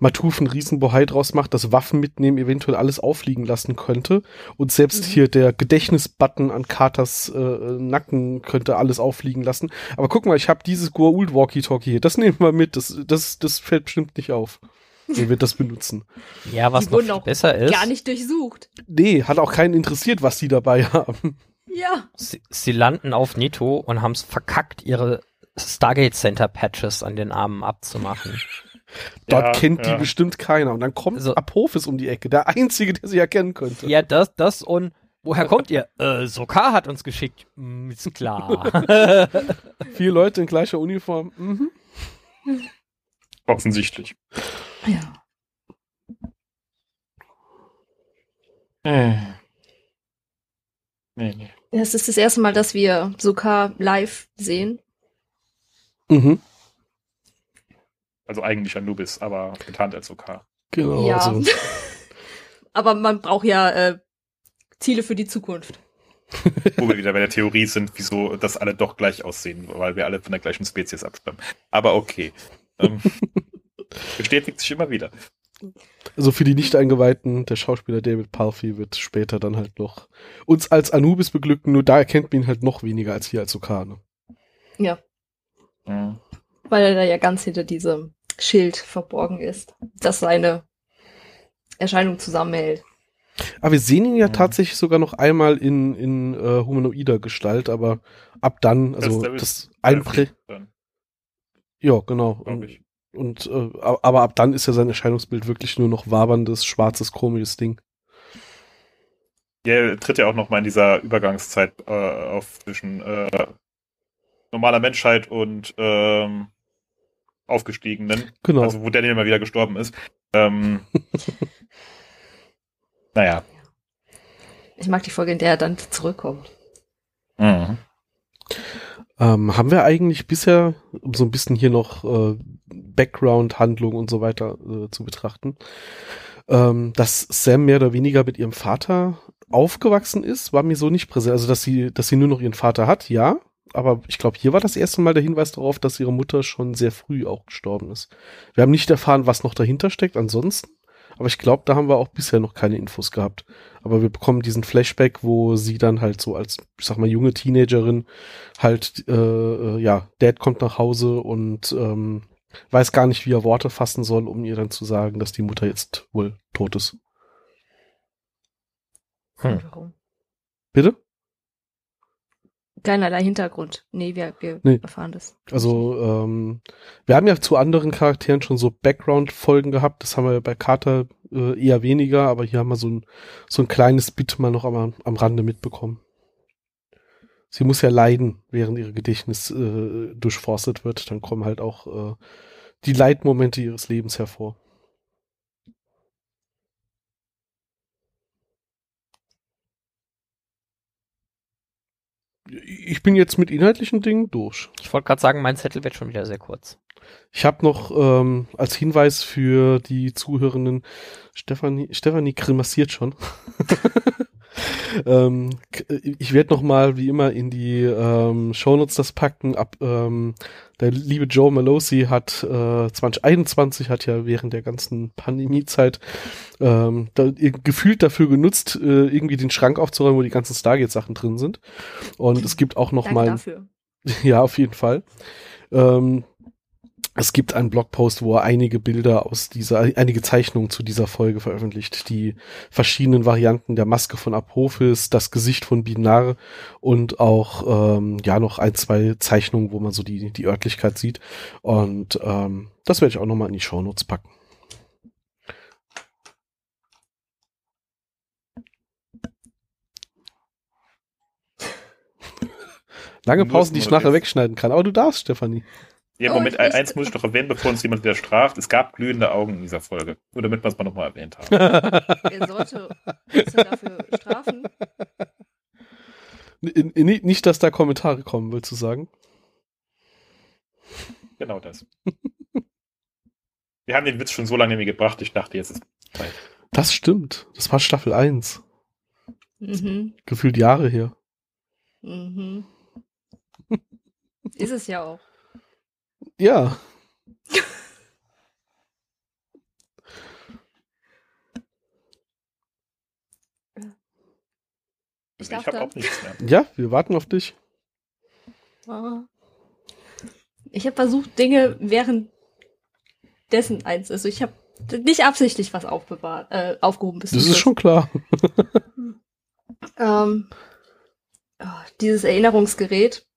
Matuf einen Riesenbohai draus macht, dass Waffen mitnehmen eventuell alles auffliegen lassen könnte. Und selbst Mhm. hier der Gedächtnisbutton an Carters äh, Nacken könnte alles auffliegen lassen. Aber guck mal, ich habe dieses Goa'uld Walkie-Talkie hier. Das nehmen wir mit. Das, das, das fällt bestimmt nicht auf, wenn wir das benutzen. ja, was Die noch auch besser ist, Gar nicht durchsucht. Nee, hat auch keinen interessiert, was die dabei haben. Ja. sie, sie landen auf Neto und haben es verkackt, ihre Stargate Center Patches an den Armen abzumachen. Dort Ja, kennt die ja. bestimmt keiner. Und dann kommt Also- Apophis um die Ecke, der Einzige, der sie erkennen könnte. ja, das, das und woher kommt ihr? Äh, Sokar hat uns geschickt. Hm, ist klar. Vier Leute in gleicher Uniform. Mhm. Offensichtlich. Ja. Nee, nee. Es ist das erste Mal, dass wir Sokar live sehen. Mhm. Also eigentlich Anubis, aber getarnt als OK. Genau. ja. Also, Aber man braucht ja äh, Ziele für die Zukunft. Wo wir wieder bei der Theorie sind, wieso das alle doch gleich aussehen, weil wir alle von der gleichen Spezies abstammen. Aber okay. Ähm, bestätigt sich immer wieder. also für die Nicht-Eingeweihten, der Schauspieler David Palfy wird später dann halt noch uns als Anubis beglücken, nur da erkennt man ihn halt noch weniger als hier als Okane. Ja. Mhm. Weil er da ja ganz hinter diesem Schild verborgen ist, das seine Erscheinung zusammenhält. Aber wir sehen ihn ja Mhm. tatsächlich sogar noch einmal in, in äh, humanoider Gestalt, aber ab dann, also Level das Einprä... Dann, Ja, genau. ich. Und äh, aber ab dann ist ja sein Erscheinungsbild wirklich nur noch waberndes, schwarzes, komisches Ding. Ja, er tritt ja auch noch mal in dieser Übergangszeit äh, auf zwischen äh, normaler Menschheit und ähm, Aufgestiegenen. Genau. Also wo Daniel mal wieder gestorben ist. Ähm, naja. Ich mag die Folge, in der er dann zurückkommt. Mhm. Ähm, haben wir eigentlich bisher, um so ein bisschen hier noch äh, Background, Handlung und so weiter äh, zu betrachten, ähm, dass Sam mehr oder weniger mit ihrem Vater aufgewachsen ist, war mir so nicht präsent. Also, dass sie, dass sie nur noch ihren Vater hat, ja. Aber ich glaube, hier war das erste Mal der Hinweis darauf, dass ihre Mutter schon sehr früh auch gestorben ist. Wir haben nicht erfahren, was noch dahinter steckt ansonsten. Aber ich glaube, da haben wir auch bisher noch keine Infos gehabt. Aber wir bekommen diesen Flashback, wo sie dann halt so als, ich sag mal, junge Teenagerin halt, äh, äh, ja, Dad kommt nach Hause und ähm, weiß gar nicht, wie er Worte fassen soll, um ihr dann zu sagen, dass die Mutter jetzt wohl tot ist. Hm. Warum? Bitte? Keinerlei Hintergrund. Nee, wir, wir Nee. erfahren das. Also, ähm, wir haben ja zu anderen Charakteren schon so Background-Folgen gehabt. Das haben wir bei Carter äh, eher weniger, aber hier haben wir so ein, so ein kleines Bit mal noch am, am Rande mitbekommen. Sie muss ja leiden, während ihr Gedächtnis äh, durchforstet wird. Dann kommen halt auch äh, die Leitmomente ihres Lebens hervor. Ich bin jetzt mit inhaltlichen Dingen durch. Ich wollte gerade sagen, mein Zettel wird schon wieder sehr kurz. Ich habe noch ähm, als Hinweis für die Zuhörenden, Stefanie, Stefanie grimassiert schon. ähm, ich werde noch mal wie immer in die ähm, Shownotes das packen. Ab ähm, der liebe Joe Malosi hat äh, 2021 hat ja während der ganzen Pandemiezeit ähm, da, gefühlt dafür genutzt, äh, irgendwie den Schrank aufzuräumen, wo die ganzen Stargate-Sachen drin sind. Und es gibt auch noch Danke mal dafür. ja, auf jeden Fall. Ähm, es gibt einen Blogpost, wo er einige Bilder aus dieser, einige Zeichnungen zu dieser Folge veröffentlicht, die verschiedenen Varianten der Maske von Apophis, das Gesicht von Binar und auch ähm, ja noch ein, zwei Zeichnungen, wo man so die, die Örtlichkeit sieht. Und ähm, das werde ich auch nochmal in die Shownotes packen. Lange Pausen, die ich nachher wegschneiden kann. Aber du darfst, Stefanie. Ja, Oh, Moment, ich möchte- eins muss ich doch erwähnen, bevor uns jemand wieder straft. Es gab glühende Augen in dieser Folge. Nur damit wir es mal nochmal erwähnt haben. Er sollte uns dafür strafen. N- n- Nicht, dass da Kommentare kommen, willst du sagen? genau das. Wir haben den Witz schon so lange mir gebracht, ich dachte, jetzt ist Zeit. Das stimmt. Das war Staffel 1. Mhm. Gefühlt Jahre her. Mhm. Ist es ja auch. Ja. Ich Also darf ich habe auch nichts mehr. Ja, wir warten auf dich. Ah. Ich habe versucht, Dinge währenddessen eins. Also ich habe nicht absichtlich was aufbewahrt, äh, aufgehoben bis Das ist schon klar. Ähm, oh, dieses Erinnerungsgerät,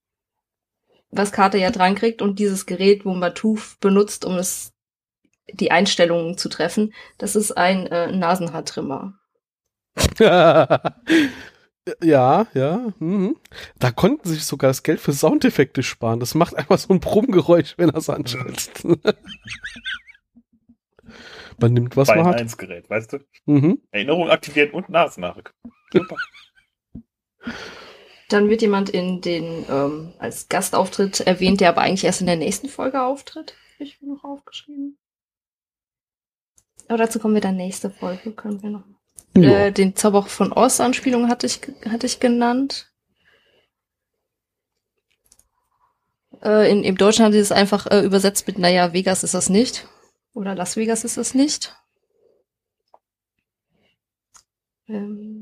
was Carter ja dran kriegt und dieses Gerät, wo Matuf benutzt, um es die Einstellungen zu treffen, das ist ein äh, Nasenhaartrimmer. ja, ja. Mhm. Da konnten sie sich sogar das Geld für Soundeffekte sparen. Das macht einfach so ein Brummgeräusch, wenn er es anschaltet. man nimmt, was Bei man ein hat. 1 Gerät, weißt du? Mhm. Erinnerung aktivieren und Nasennachricht. Super. Dann wird jemand in den ähm, als Gastauftritt erwähnt, der aber eigentlich erst in der nächsten Folge auftritt. Ich mir noch aufgeschrieben. Aber dazu kommen wir dann nächste Folge, können wir noch. Ja. Äh, den Zauber von Oz Anspielung hatte ich hatte ich genannt. Äh, in, Im Deutschen haben sie es einfach äh, übersetzt mit, naja, Vegas ist das nicht. Oder Las Vegas ist das nicht. Ähm.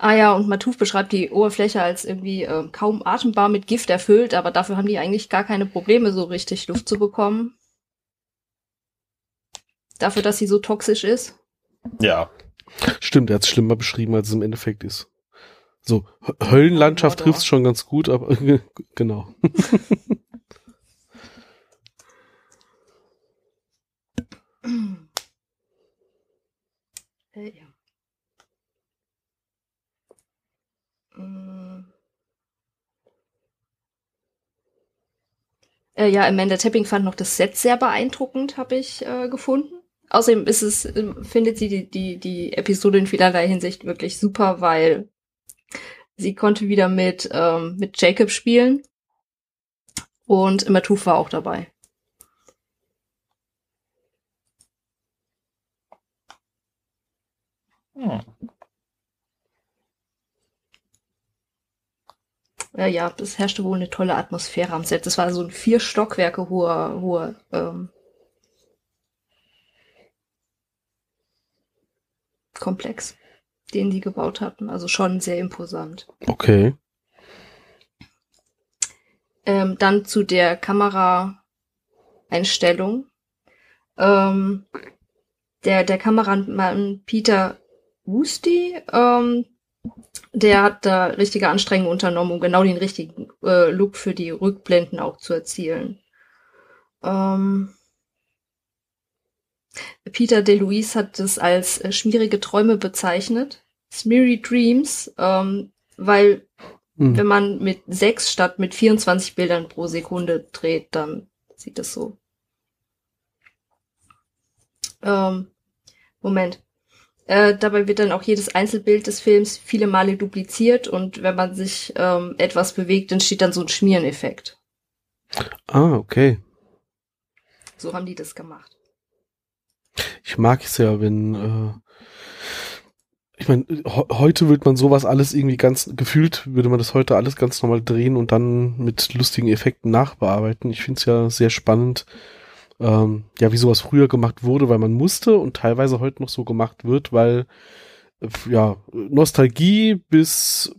Ah ja, und Matuf beschreibt die Oberfläche als irgendwie äh, kaum atembar mit Gift erfüllt, aber dafür haben die eigentlich gar keine Probleme, so richtig Luft zu bekommen. Dafür, dass sie so toxisch ist. Ja. Stimmt, er hat es schlimmer beschrieben, als es im Endeffekt ist. So, H- Höllenlandschaft trifft es schon ganz gut, aber genau. Äh, ja. Äh, ja, Amanda Tapping fand noch das Set sehr beeindruckend, habe ich äh, gefunden. Außerdem ist es, äh, findet sie die, die, die Episode in vielerlei Hinsicht wirklich super, weil sie konnte wieder mit, ähm, mit Jacob spielen. Und Matuf war auch dabei. Hm. Ja, ja, es herrschte wohl eine tolle Atmosphäre am Set. Das war so ein vier Stockwerke hoher, hoher ähm, Komplex, den die gebaut hatten. Also schon sehr imposant. Okay. Ähm, dann zu der Kameraeinstellung. Ähm, der, der Kameramann Peter Wusty, ähm, der hat da richtige Anstrengungen unternommen, um genau den richtigen äh, Look für die Rückblenden auch zu erzielen. Ähm, Peter DeLuise hat es als äh, schmierige Träume bezeichnet. Smeary Dreams, ähm, weil Hm. wenn man mit sechs statt mit 24 Bildern pro Sekunde dreht, dann sieht es so. Ähm, Moment. Äh, dabei wird dann auch jedes Einzelbild des Films viele Male dupliziert und wenn man sich ähm, etwas bewegt, entsteht dann so ein Schmiereneffekt. Ah, okay. So haben die das gemacht. Ich mag es ja, wenn, äh, ich meine, he heute wird man sowas alles irgendwie ganz, gefühlt würde man das heute alles ganz normal drehen und dann mit lustigen Effekten nachbearbeiten. Ich finde es ja sehr spannend, ähm, ja, wie sowas früher gemacht wurde, weil man musste und teilweise heute noch so gemacht wird, weil, äh, ja, Nostalgie bis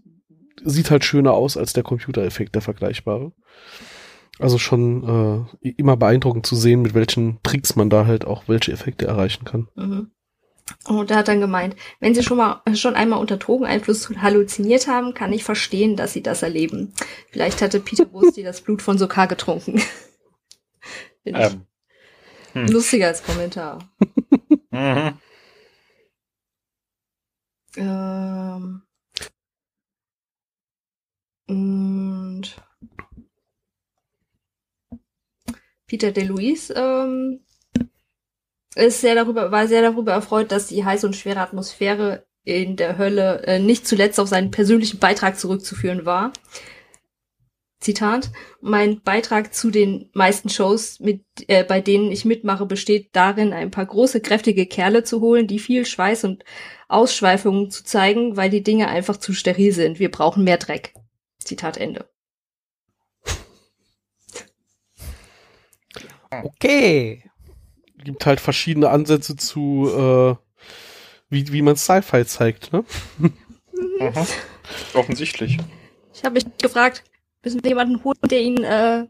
sieht halt schöner aus als der Computereffekt, der vergleichbare. Also schon äh, immer beeindruckend zu sehen, mit welchen Tricks man da halt auch welche Effekte erreichen kann. Mhm. Und er hat dann gemeint, wenn Sie schon mal schon einmal unter Drogeneinfluss halluziniert haben, kann ich verstehen, dass Sie das erleben. Vielleicht hatte Peter Busti das Blut von Sokar getrunken. Ähm, hm. lustiger als Kommentar. Mhm. Ähm, und Peter DeLuise ähm, ist sehr darüber, war sehr darüber erfreut, dass die heiße und schwere Atmosphäre in der Hölle äh, nicht zuletzt auf seinen persönlichen Beitrag zurückzuführen war. Zitat, mein Beitrag zu den meisten Shows, mit, äh, bei denen ich mitmache, besteht darin, ein paar große, kräftige Kerle zu holen, die viel Schweiß und Ausschweifungen zu zeigen, weil die Dinge einfach zu steril sind. Wir brauchen mehr Dreck. Zitat Ende. Okay. Gibt halt verschiedene Ansätze zu, äh, wie, wie man Sci-Fi zeigt, ne? Mhm. Offensichtlich. Ich habe mich gefragt, müssen wir jemanden holen, der ihn, äh,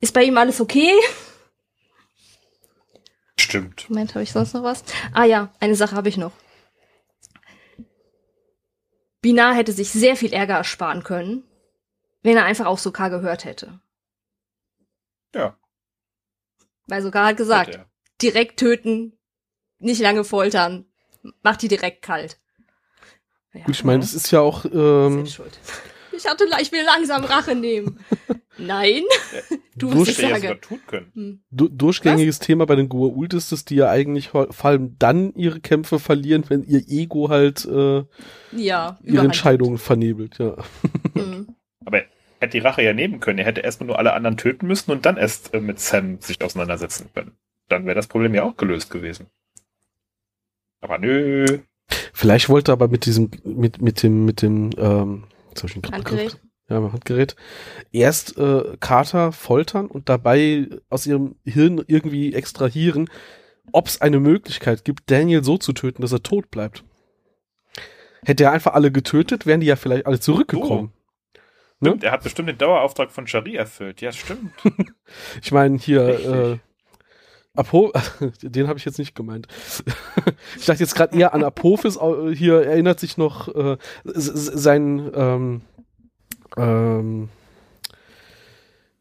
ist bei ihm alles okay? Stimmt. Moment, habe ich sonst noch was? Ah ja, eine Sache habe ich noch. Binar hätte sich sehr viel Ärger ersparen können, wenn er einfach auf Sokar gehört hätte. Ja. Weil Sokar hat gesagt, Hat direkt töten, nicht lange foltern, mach die direkt kalt. Ja, Gut, ich meine, das ist ja auch, ähm, schuld. Ich hatte, ich will langsam Rache nehmen. Nein, du Durch- was ich Hätte er ja sage. sogar tun können. Hm. du durchgängiges Thema bei den Goa'uld ist, dass die ja eigentlich vor allem dann ihre Kämpfe verlieren, wenn ihr Ego halt äh, Ja, ihre Entscheidungen vernebelt, ja. Mhm. Aber er hätte die Rache ja nehmen können. Er hätte erstmal nur alle anderen töten müssen und dann erst äh, mit Sam sich auseinandersetzen können. Dann wäre das Problem ja auch gelöst gewesen. Aber nö. Vielleicht wollte er aber mit diesem, mit, mit dem, mit dem, ähm, jetzt hab ich den Begriff- Handgerät. Ja, mit Handgerät. Erst äh, Carter foltern und dabei aus ihrem Hirn irgendwie extrahieren, ob es eine Möglichkeit gibt, Daniel so zu töten, dass er tot bleibt. Hätte er einfach alle getötet, wären die ja vielleicht alle zurückgekommen. Ne? Stimmt, er hat bestimmt den Dauerauftrag von Shari erfüllt. Ja, stimmt. Ich meine, hier, äh, Apo, den habe ich jetzt nicht gemeint. ich dachte jetzt gerade eher an Apophis, hier erinnert sich noch äh, sein, ähm, ähm,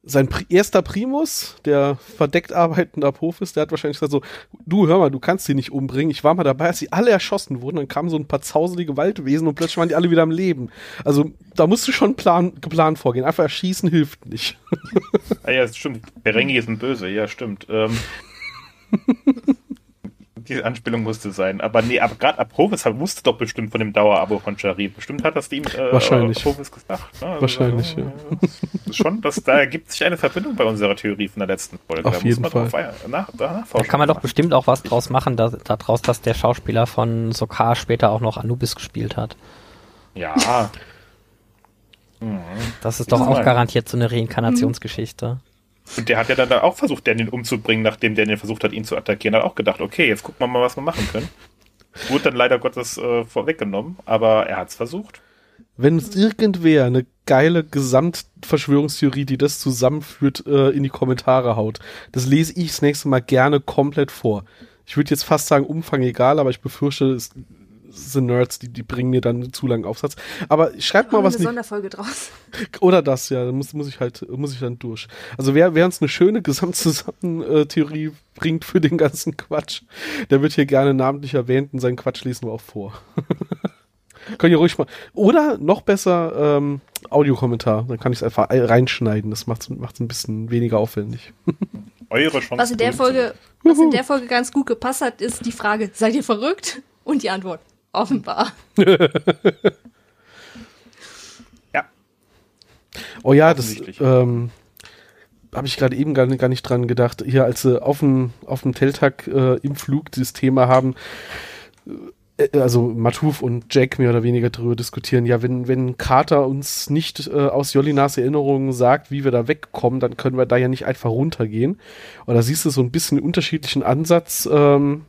sein Pri erster Primus, der verdeckt arbeitende Apophis, der hat wahrscheinlich gesagt so, du hör mal, du kannst sie nicht umbringen. Ich war mal dabei, als sie alle erschossen wurden, dann kamen so ein paar zauselige Waldwesen und plötzlich waren die alle wieder am Leben. Also da musst du schon plan, geplant vorgehen. Einfach erschießen hilft nicht. Ah ja, stimmt. Ferengi ist ein Böse, ja, stimmt. Ähm, diese Anspielung musste sein. Aber nee, aber gerade Apophis wusste doch bestimmt von dem Dauerabo von Sharif. Bestimmt hat das ihm äh, Wahrscheinlich. Apophis gesagt. Ne? Also, Wahrscheinlich, äh, ja. Schon, dass, da ergibt sich eine Verbindung bei unserer Theorie von der letzten Folge. Auf da jeden muss man Fall. Nach, da Da kann man doch bestimmt auch was draus machen, da, daraus, dass der Schauspieler von Sokar später auch noch Anubis gespielt hat. Ja. Das ist doch auch garantiert so eine Reinkarnationsgeschichte. Und der hat ja dann da auch versucht, Daniel umzubringen, nachdem Daniel versucht hat, ihn zu attackieren. Hat auch gedacht, okay, jetzt gucken wir mal, was wir machen können. Wurde dann leider Gottes äh, vorweggenommen, aber er hat es versucht. Wenn es irgendwer eine geile Gesamtverschwörungstheorie, die das zusammenführt, äh, in die Kommentare haut, das lese ich das nächste Mal gerne komplett vor. Ich würde jetzt fast sagen, Umfang egal, aber ich befürchte, es sind Nerds, die, die bringen mir dann einen zu langen Aufsatz. Aber schreibt mal was eine nicht. Sonderfolge draus. Oder das, ja, da muss, muss ich halt, muss ich dann durch. Also wer, wer uns eine schöne Gesamtzusammentheorie bringt für den ganzen Quatsch, der wird hier gerne namentlich erwähnt und seinen Quatsch lesen wir auch vor. Könnt ihr ruhig mal. Oder noch besser, ähm, Audiokommentar. Dann kann ich es einfach ei- reinschneiden. Das macht es ein bisschen weniger aufwendig. Eure Chance. Was in der Folge, was in der Folge ganz gut gepasst hat, ist die Frage, seid ihr verrückt? Und die Antwort, offenbar. Ja. Oh ja, das ähm, habe ich gerade eben gar, nicht- gar nicht dran gedacht. Hier, als sie auf dem, auf dem Teltag äh, im Flug dieses Thema haben, äh, also Matuf und Jack mehr oder weniger darüber diskutieren, ja, wenn, wenn Carter uns nicht äh, aus Jolinas Erinnerungen sagt, wie wir da wegkommen, dann können wir da ja nicht einfach runtergehen. Und da siehst du so ein bisschen einen unterschiedlichen Ansatz ähm,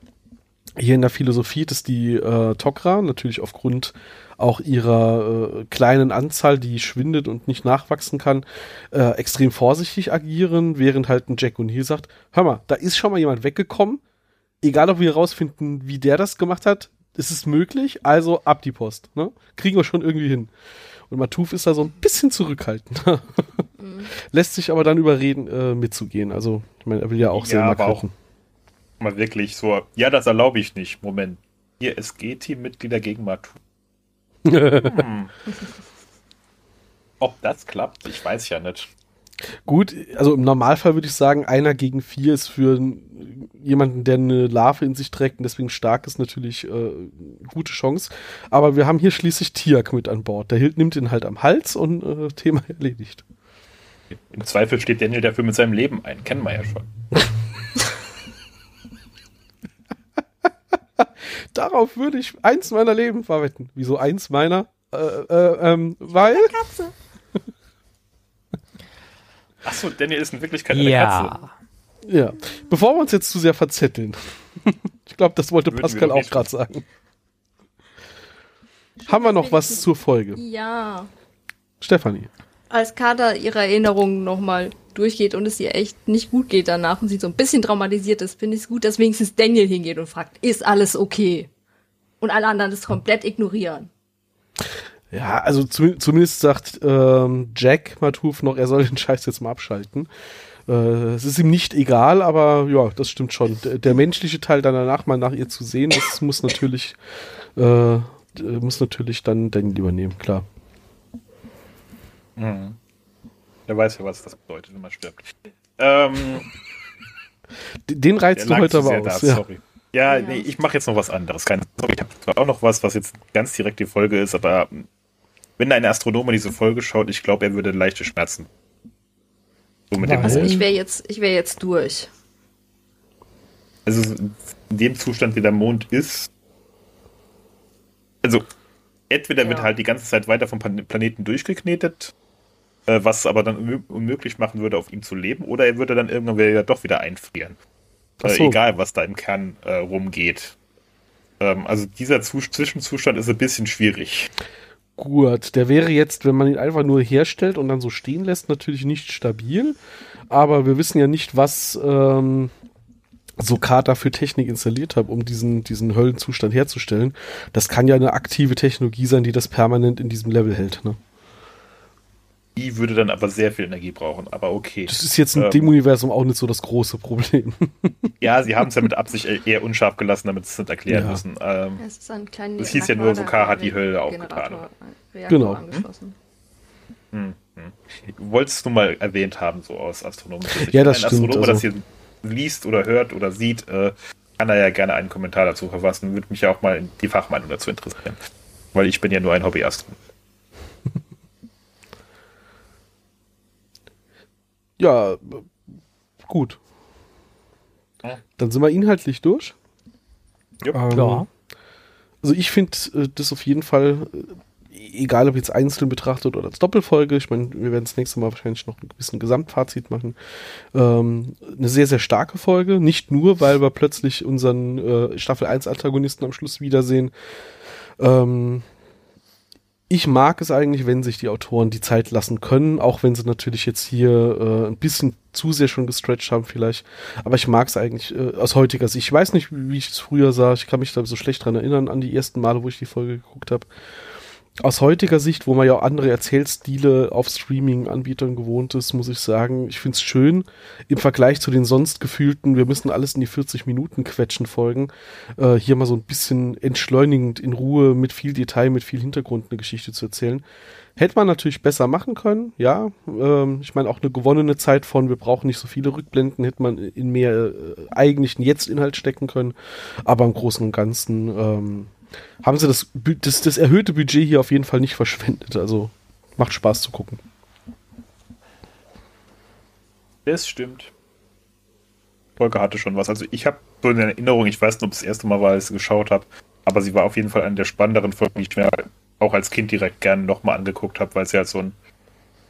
hier in der Philosophie, dass die äh, Tok'ra natürlich aufgrund auch ihrer äh, kleinen Anzahl, die schwindet und nicht nachwachsen kann, äh, extrem vorsichtig agieren, während halt ein Jack O'Neill sagt, hör mal, da ist schon mal jemand weggekommen, egal ob wir rausfinden, wie der das gemacht hat, ist es möglich, also ab die Post, ne? Kriegen wir schon irgendwie hin. Und Matuf ist da so ein bisschen zurückhaltend. Lässt sich aber dann überreden, äh, mitzugehen. Also, ich meine, er will ja auch Ja, selber kochen. Mal wirklich so, ja, das erlaube ich nicht. Moment. Ihr SG-Teammitglieder gegen Matu. hm. Ob das klappt, ich weiß ja nicht. Gut, also im Normalfall würde ich sagen, einer gegen vier ist für jemanden, der eine Larve in sich trägt und deswegen stark ist, natürlich äh, gute Chance. Aber wir haben hier schließlich Tiak mit an Bord. Der Hild nimmt ihn halt am Hals und äh, Thema erledigt. Im Zweifel steht Daniel dafür mit seinem Leben ein. Kennen wir ja schon. Darauf würde ich eins meiner Leben verwetten. Wieso eins meiner? Äh, äh, ähm, weil? Katze. Achso, Daniel ist in Wirklichkeit eine Katze. Ja. Ja. Bevor wir uns jetzt zu sehr verzetteln. ich glaube, das wollte Würden Pascal auch gerade sagen. Haben wir noch was zur Folge? Ja. Stefanie. Als Carter ihre Erinnerungen nochmal durchgeht und es ihr echt nicht gut geht danach und sie so ein bisschen traumatisiert ist, finde ich es gut, dass wenigstens Daniel hingeht und fragt, ist alles okay? Und alle anderen das komplett ignorieren. Ja, also zu, zumindest sagt ähm, Jack Matuf noch, er soll den Scheiß jetzt mal abschalten. Äh, es ist ihm nicht egal, aber ja, das stimmt schon. Der, der menschliche Teil dann danach mal nach ihr zu sehen, das muss natürlich, äh, muss natürlich dann Daniel übernehmen, klar. Mhm. Er weiß ja, was das bedeutet, wenn man stirbt. Ähm, Den reizt der du heute aber aus. da, ja. sorry. Ja, Ja. nee, ich mache jetzt noch was anderes. Keine Sorry, ich habe zwar auch noch was, was jetzt ganz direkt die Folge ist, aber wenn ein Astronom in diese Folge schaut, ich glaube, er würde leichte Schmerzen. So mit dem Weil? Also ich wäre jetzt, ich wäre jetzt durch. Also in dem Zustand, wie der Mond ist. Also, entweder wird Ja. halt die ganze Zeit weiter vom Plan- Planeten durchgeknetet, was aber dann unmö- unmöglich machen würde, auf ihm zu leben, oder er würde dann irgendwann wieder doch wieder einfrieren. Äh, so. egal, was da im Kern äh, rumgeht. Ähm, also dieser Zus Zwischenzustand ist ein bisschen schwierig. Gut, der wäre jetzt, wenn man ihn einfach nur herstellt und dann so stehen lässt, natürlich nicht stabil. Aber wir wissen ja nicht, was ähm, Sokata für Technik installiert hat, um diesen, diesen Höllenzustand herzustellen. Das kann ja eine aktive Technologie sein, die das permanent in diesem Level hält. Ne? Die würde dann aber sehr viel Energie brauchen, aber okay. Das ist jetzt in Ähm. dem Universum auch nicht so das große Problem. Ja, sie haben es ja mit Absicht eher unscharf gelassen, damit sie es nicht erklären Ja. müssen. Ähm, Es ist ein kleiner Das hieß ja nur, Vokar hat die Hölle aufgetan. Genau. Angeschlossen. hm, hm. Wolltest du mal erwähnt haben, so aus astronomischer Sicht. Ja, Wenn das ein stimmt, Astronome also- das hier liest oder hört oder sieht, äh, kann er ja gerne einen Kommentar dazu verfassen. Würde mich ja auch mal die Fachmeinung dazu interessieren. Weil ich bin ja nur ein Hobbyastronom. Ja, gut. Ja. Dann sind wir inhaltlich durch. Jupp. Ähm, Ja. Also ich finde äh, das auf jeden Fall, äh, egal ob jetzt einzeln betrachtet oder als Doppelfolge, ich meine, wir werden das nächste Mal wahrscheinlich noch ein bisschen Gesamtfazit machen, ähm, eine sehr, sehr starke Folge. Nicht nur, weil wir plötzlich unseren äh, Staffel 1 Antagonisten am Schluss wiedersehen. Ähm, ich mag es eigentlich, wenn sich die Autoren die Zeit lassen können, auch wenn sie natürlich jetzt hier äh, ein bisschen zu sehr schon gestretched haben vielleicht. Aber ich mag es eigentlich äh, aus heutiger Sicht. Ich weiß nicht, wie ich es früher sah. Ich kann mich da so schlecht dran erinnern an die ersten Male, wo ich die Folge geguckt habe. Aus heutiger Sicht, wo man ja auch andere Erzählstile auf Streaming-Anbietern gewohnt ist, muss ich sagen, ich finde es schön im Vergleich zu den sonst gefühlten, wir müssen alles in die 40 Minuten quetschen Folgen, äh, hier mal so ein bisschen entschleunigend in Ruhe mit viel Detail, mit viel Hintergrund eine Geschichte zu erzählen. Hätte man natürlich besser machen können, ja. Ähm, ich meine, auch eine gewonnene Zeit von, wir brauchen nicht so viele Rückblenden, hätte man in mehr äh, eigentlichen Jetzt-Inhalt stecken können. Aber im Großen und Ganzen ähm, haben sie das, das, das erhöhte Budget hier auf jeden Fall nicht verschwendet. Also macht Spaß zu gucken. Das stimmt. Folge hatte schon was. Also ich habe so in Erinnerung, ich weiß nicht, ob es das erste Mal war, als ich sie geschaut habe, aber sie war auf jeden Fall eine der spannenderen Folgen, die ich mir auch als Kind direkt gerne nochmal angeguckt habe, weil sie halt so einen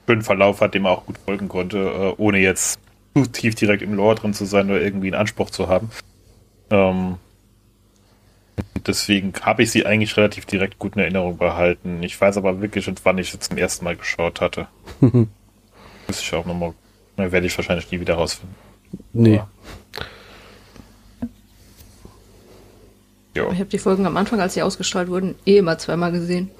schönen Verlauf hat, dem man auch gut folgen konnte, äh, ohne jetzt zu tief direkt im Lore drin zu sein oder irgendwie einen Anspruch zu haben. Ähm, deswegen habe ich sie eigentlich relativ direkt gut in Erinnerung behalten. Ich weiß aber wirklich nicht, wann ich sie zum ersten Mal geschaut hatte. Müsste ich auch nochmal, werde ich wahrscheinlich nie wieder rausfinden. Nee. Ja. Jo. Ich habe die Folgen am Anfang, als sie ausgestrahlt wurden, eh immer zweimal gesehen.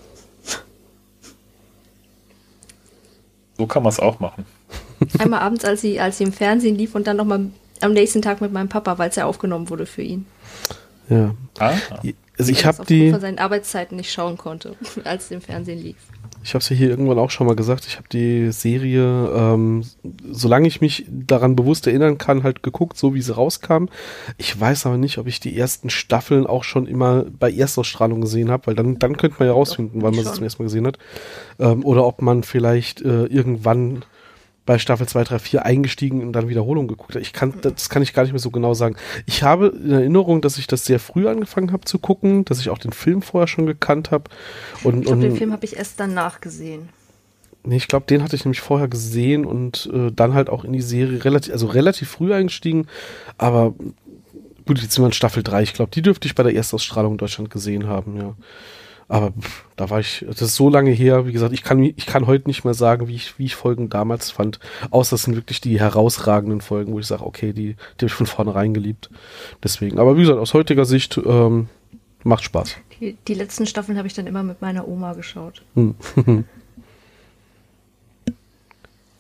So kann man es auch machen. Einmal abends, als sie, als sie im Fernsehen lief und dann nochmal am nächsten Tag mit meinem Papa, weil es ja aufgenommen wurde für ihn. Ja. Ah, Also ich habe die, von seinen Arbeitszeiten nicht schauen konnte, als es im Fernsehen lief. ich habe es ja hier irgendwann auch schon mal gesagt, ich habe die Serie, ähm, solange ich mich daran bewusst erinnern kann, halt geguckt, so wie sie rauskam. Ich weiß aber nicht, ob ich die ersten Staffeln auch schon immer bei Erstausstrahlung gesehen habe, weil dann, dann könnte man ja rausfinden, wann man sie zum ersten Mal gesehen hat. Ähm, oder ob man vielleicht äh, irgendwann bei Staffel 2, 3, 4 eingestiegen und dann Wiederholung geguckt. Ich kann, das kann ich gar nicht mehr so genau sagen. Ich habe in Erinnerung, dass ich das sehr früh angefangen habe zu gucken, dass ich auch den Film vorher schon gekannt habe. Und, Ich glaube, den Film habe ich erst danach gesehen. Nee, ich glaube, den hatte ich nämlich vorher gesehen und äh, dann halt auch in die Serie relativ, also relativ früh eingestiegen. Aber gut, jetzt sind wir in Staffel 3. Ich glaube, die dürfte ich bei der Erstausstrahlung in Deutschland gesehen haben, ja. Aber pff, da war ich, das ist so lange her, wie gesagt, ich kann, ich kann heute nicht mehr sagen, wie ich, wie ich Folgen damals fand. Außer es sind wirklich die herausragenden Folgen, wo ich sage, okay, die, die habe ich von vornherein geliebt. Deswegen. Aber wie gesagt, aus heutiger Sicht ähm, macht Spaß. Die, die letzten Staffeln habe ich dann immer mit meiner Oma geschaut. Hm.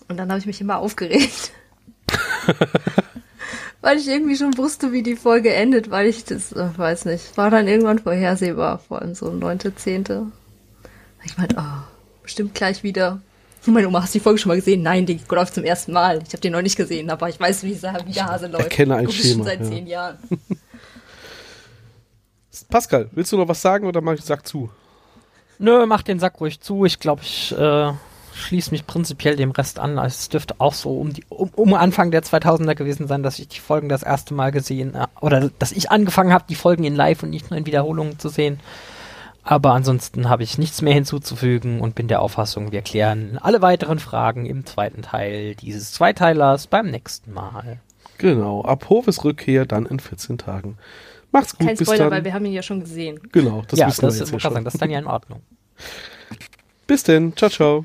Und dann habe ich mich immer aufgeregt. weil ich irgendwie schon wusste, wie die Folge endet, weil ich das, äh, weiß nicht, war dann irgendwann vorhersehbar, vor allem so neunte, zehnte. Ich meinte, oh, bestimmt gleich wieder. Meine Oma, hast du die Folge schon mal gesehen? Nein, die läuft zum ersten Mal. Ich habe die noch nicht gesehen, aber ich weiß, wie, wie der Hase läuft. erkenne ein Guck ich schon Schema, seit ja. zehn Jahren. Pascal, willst du noch was sagen oder mach ich sag zu? Nö, mach den Sack ruhig zu. Ich glaube, ich äh, schließe mich prinzipiell dem Rest an. Also Es dürfte auch so um, die, um, um Anfang der 2000er gewesen sein, dass ich die Folgen das erste Mal gesehen äh, oder dass ich angefangen habe, die Folgen in Live und nicht nur in Wiederholungen zu sehen. Aber ansonsten habe ich nichts mehr hinzuzufügen und bin der Auffassung, wir klären alle weiteren Fragen im zweiten Teil dieses Zweiteilers beim nächsten Mal. Genau, ab Hofes Rückkehr dann in 14 Tagen. Macht's gut, Kein bis Spoiler, dann. weil wir haben ihn ja schon gesehen. genau, das ja, wissen das, wir jetzt ja ich sagen, schon. das ist dann ja in Ordnung. Bis denn, ciao, ciao.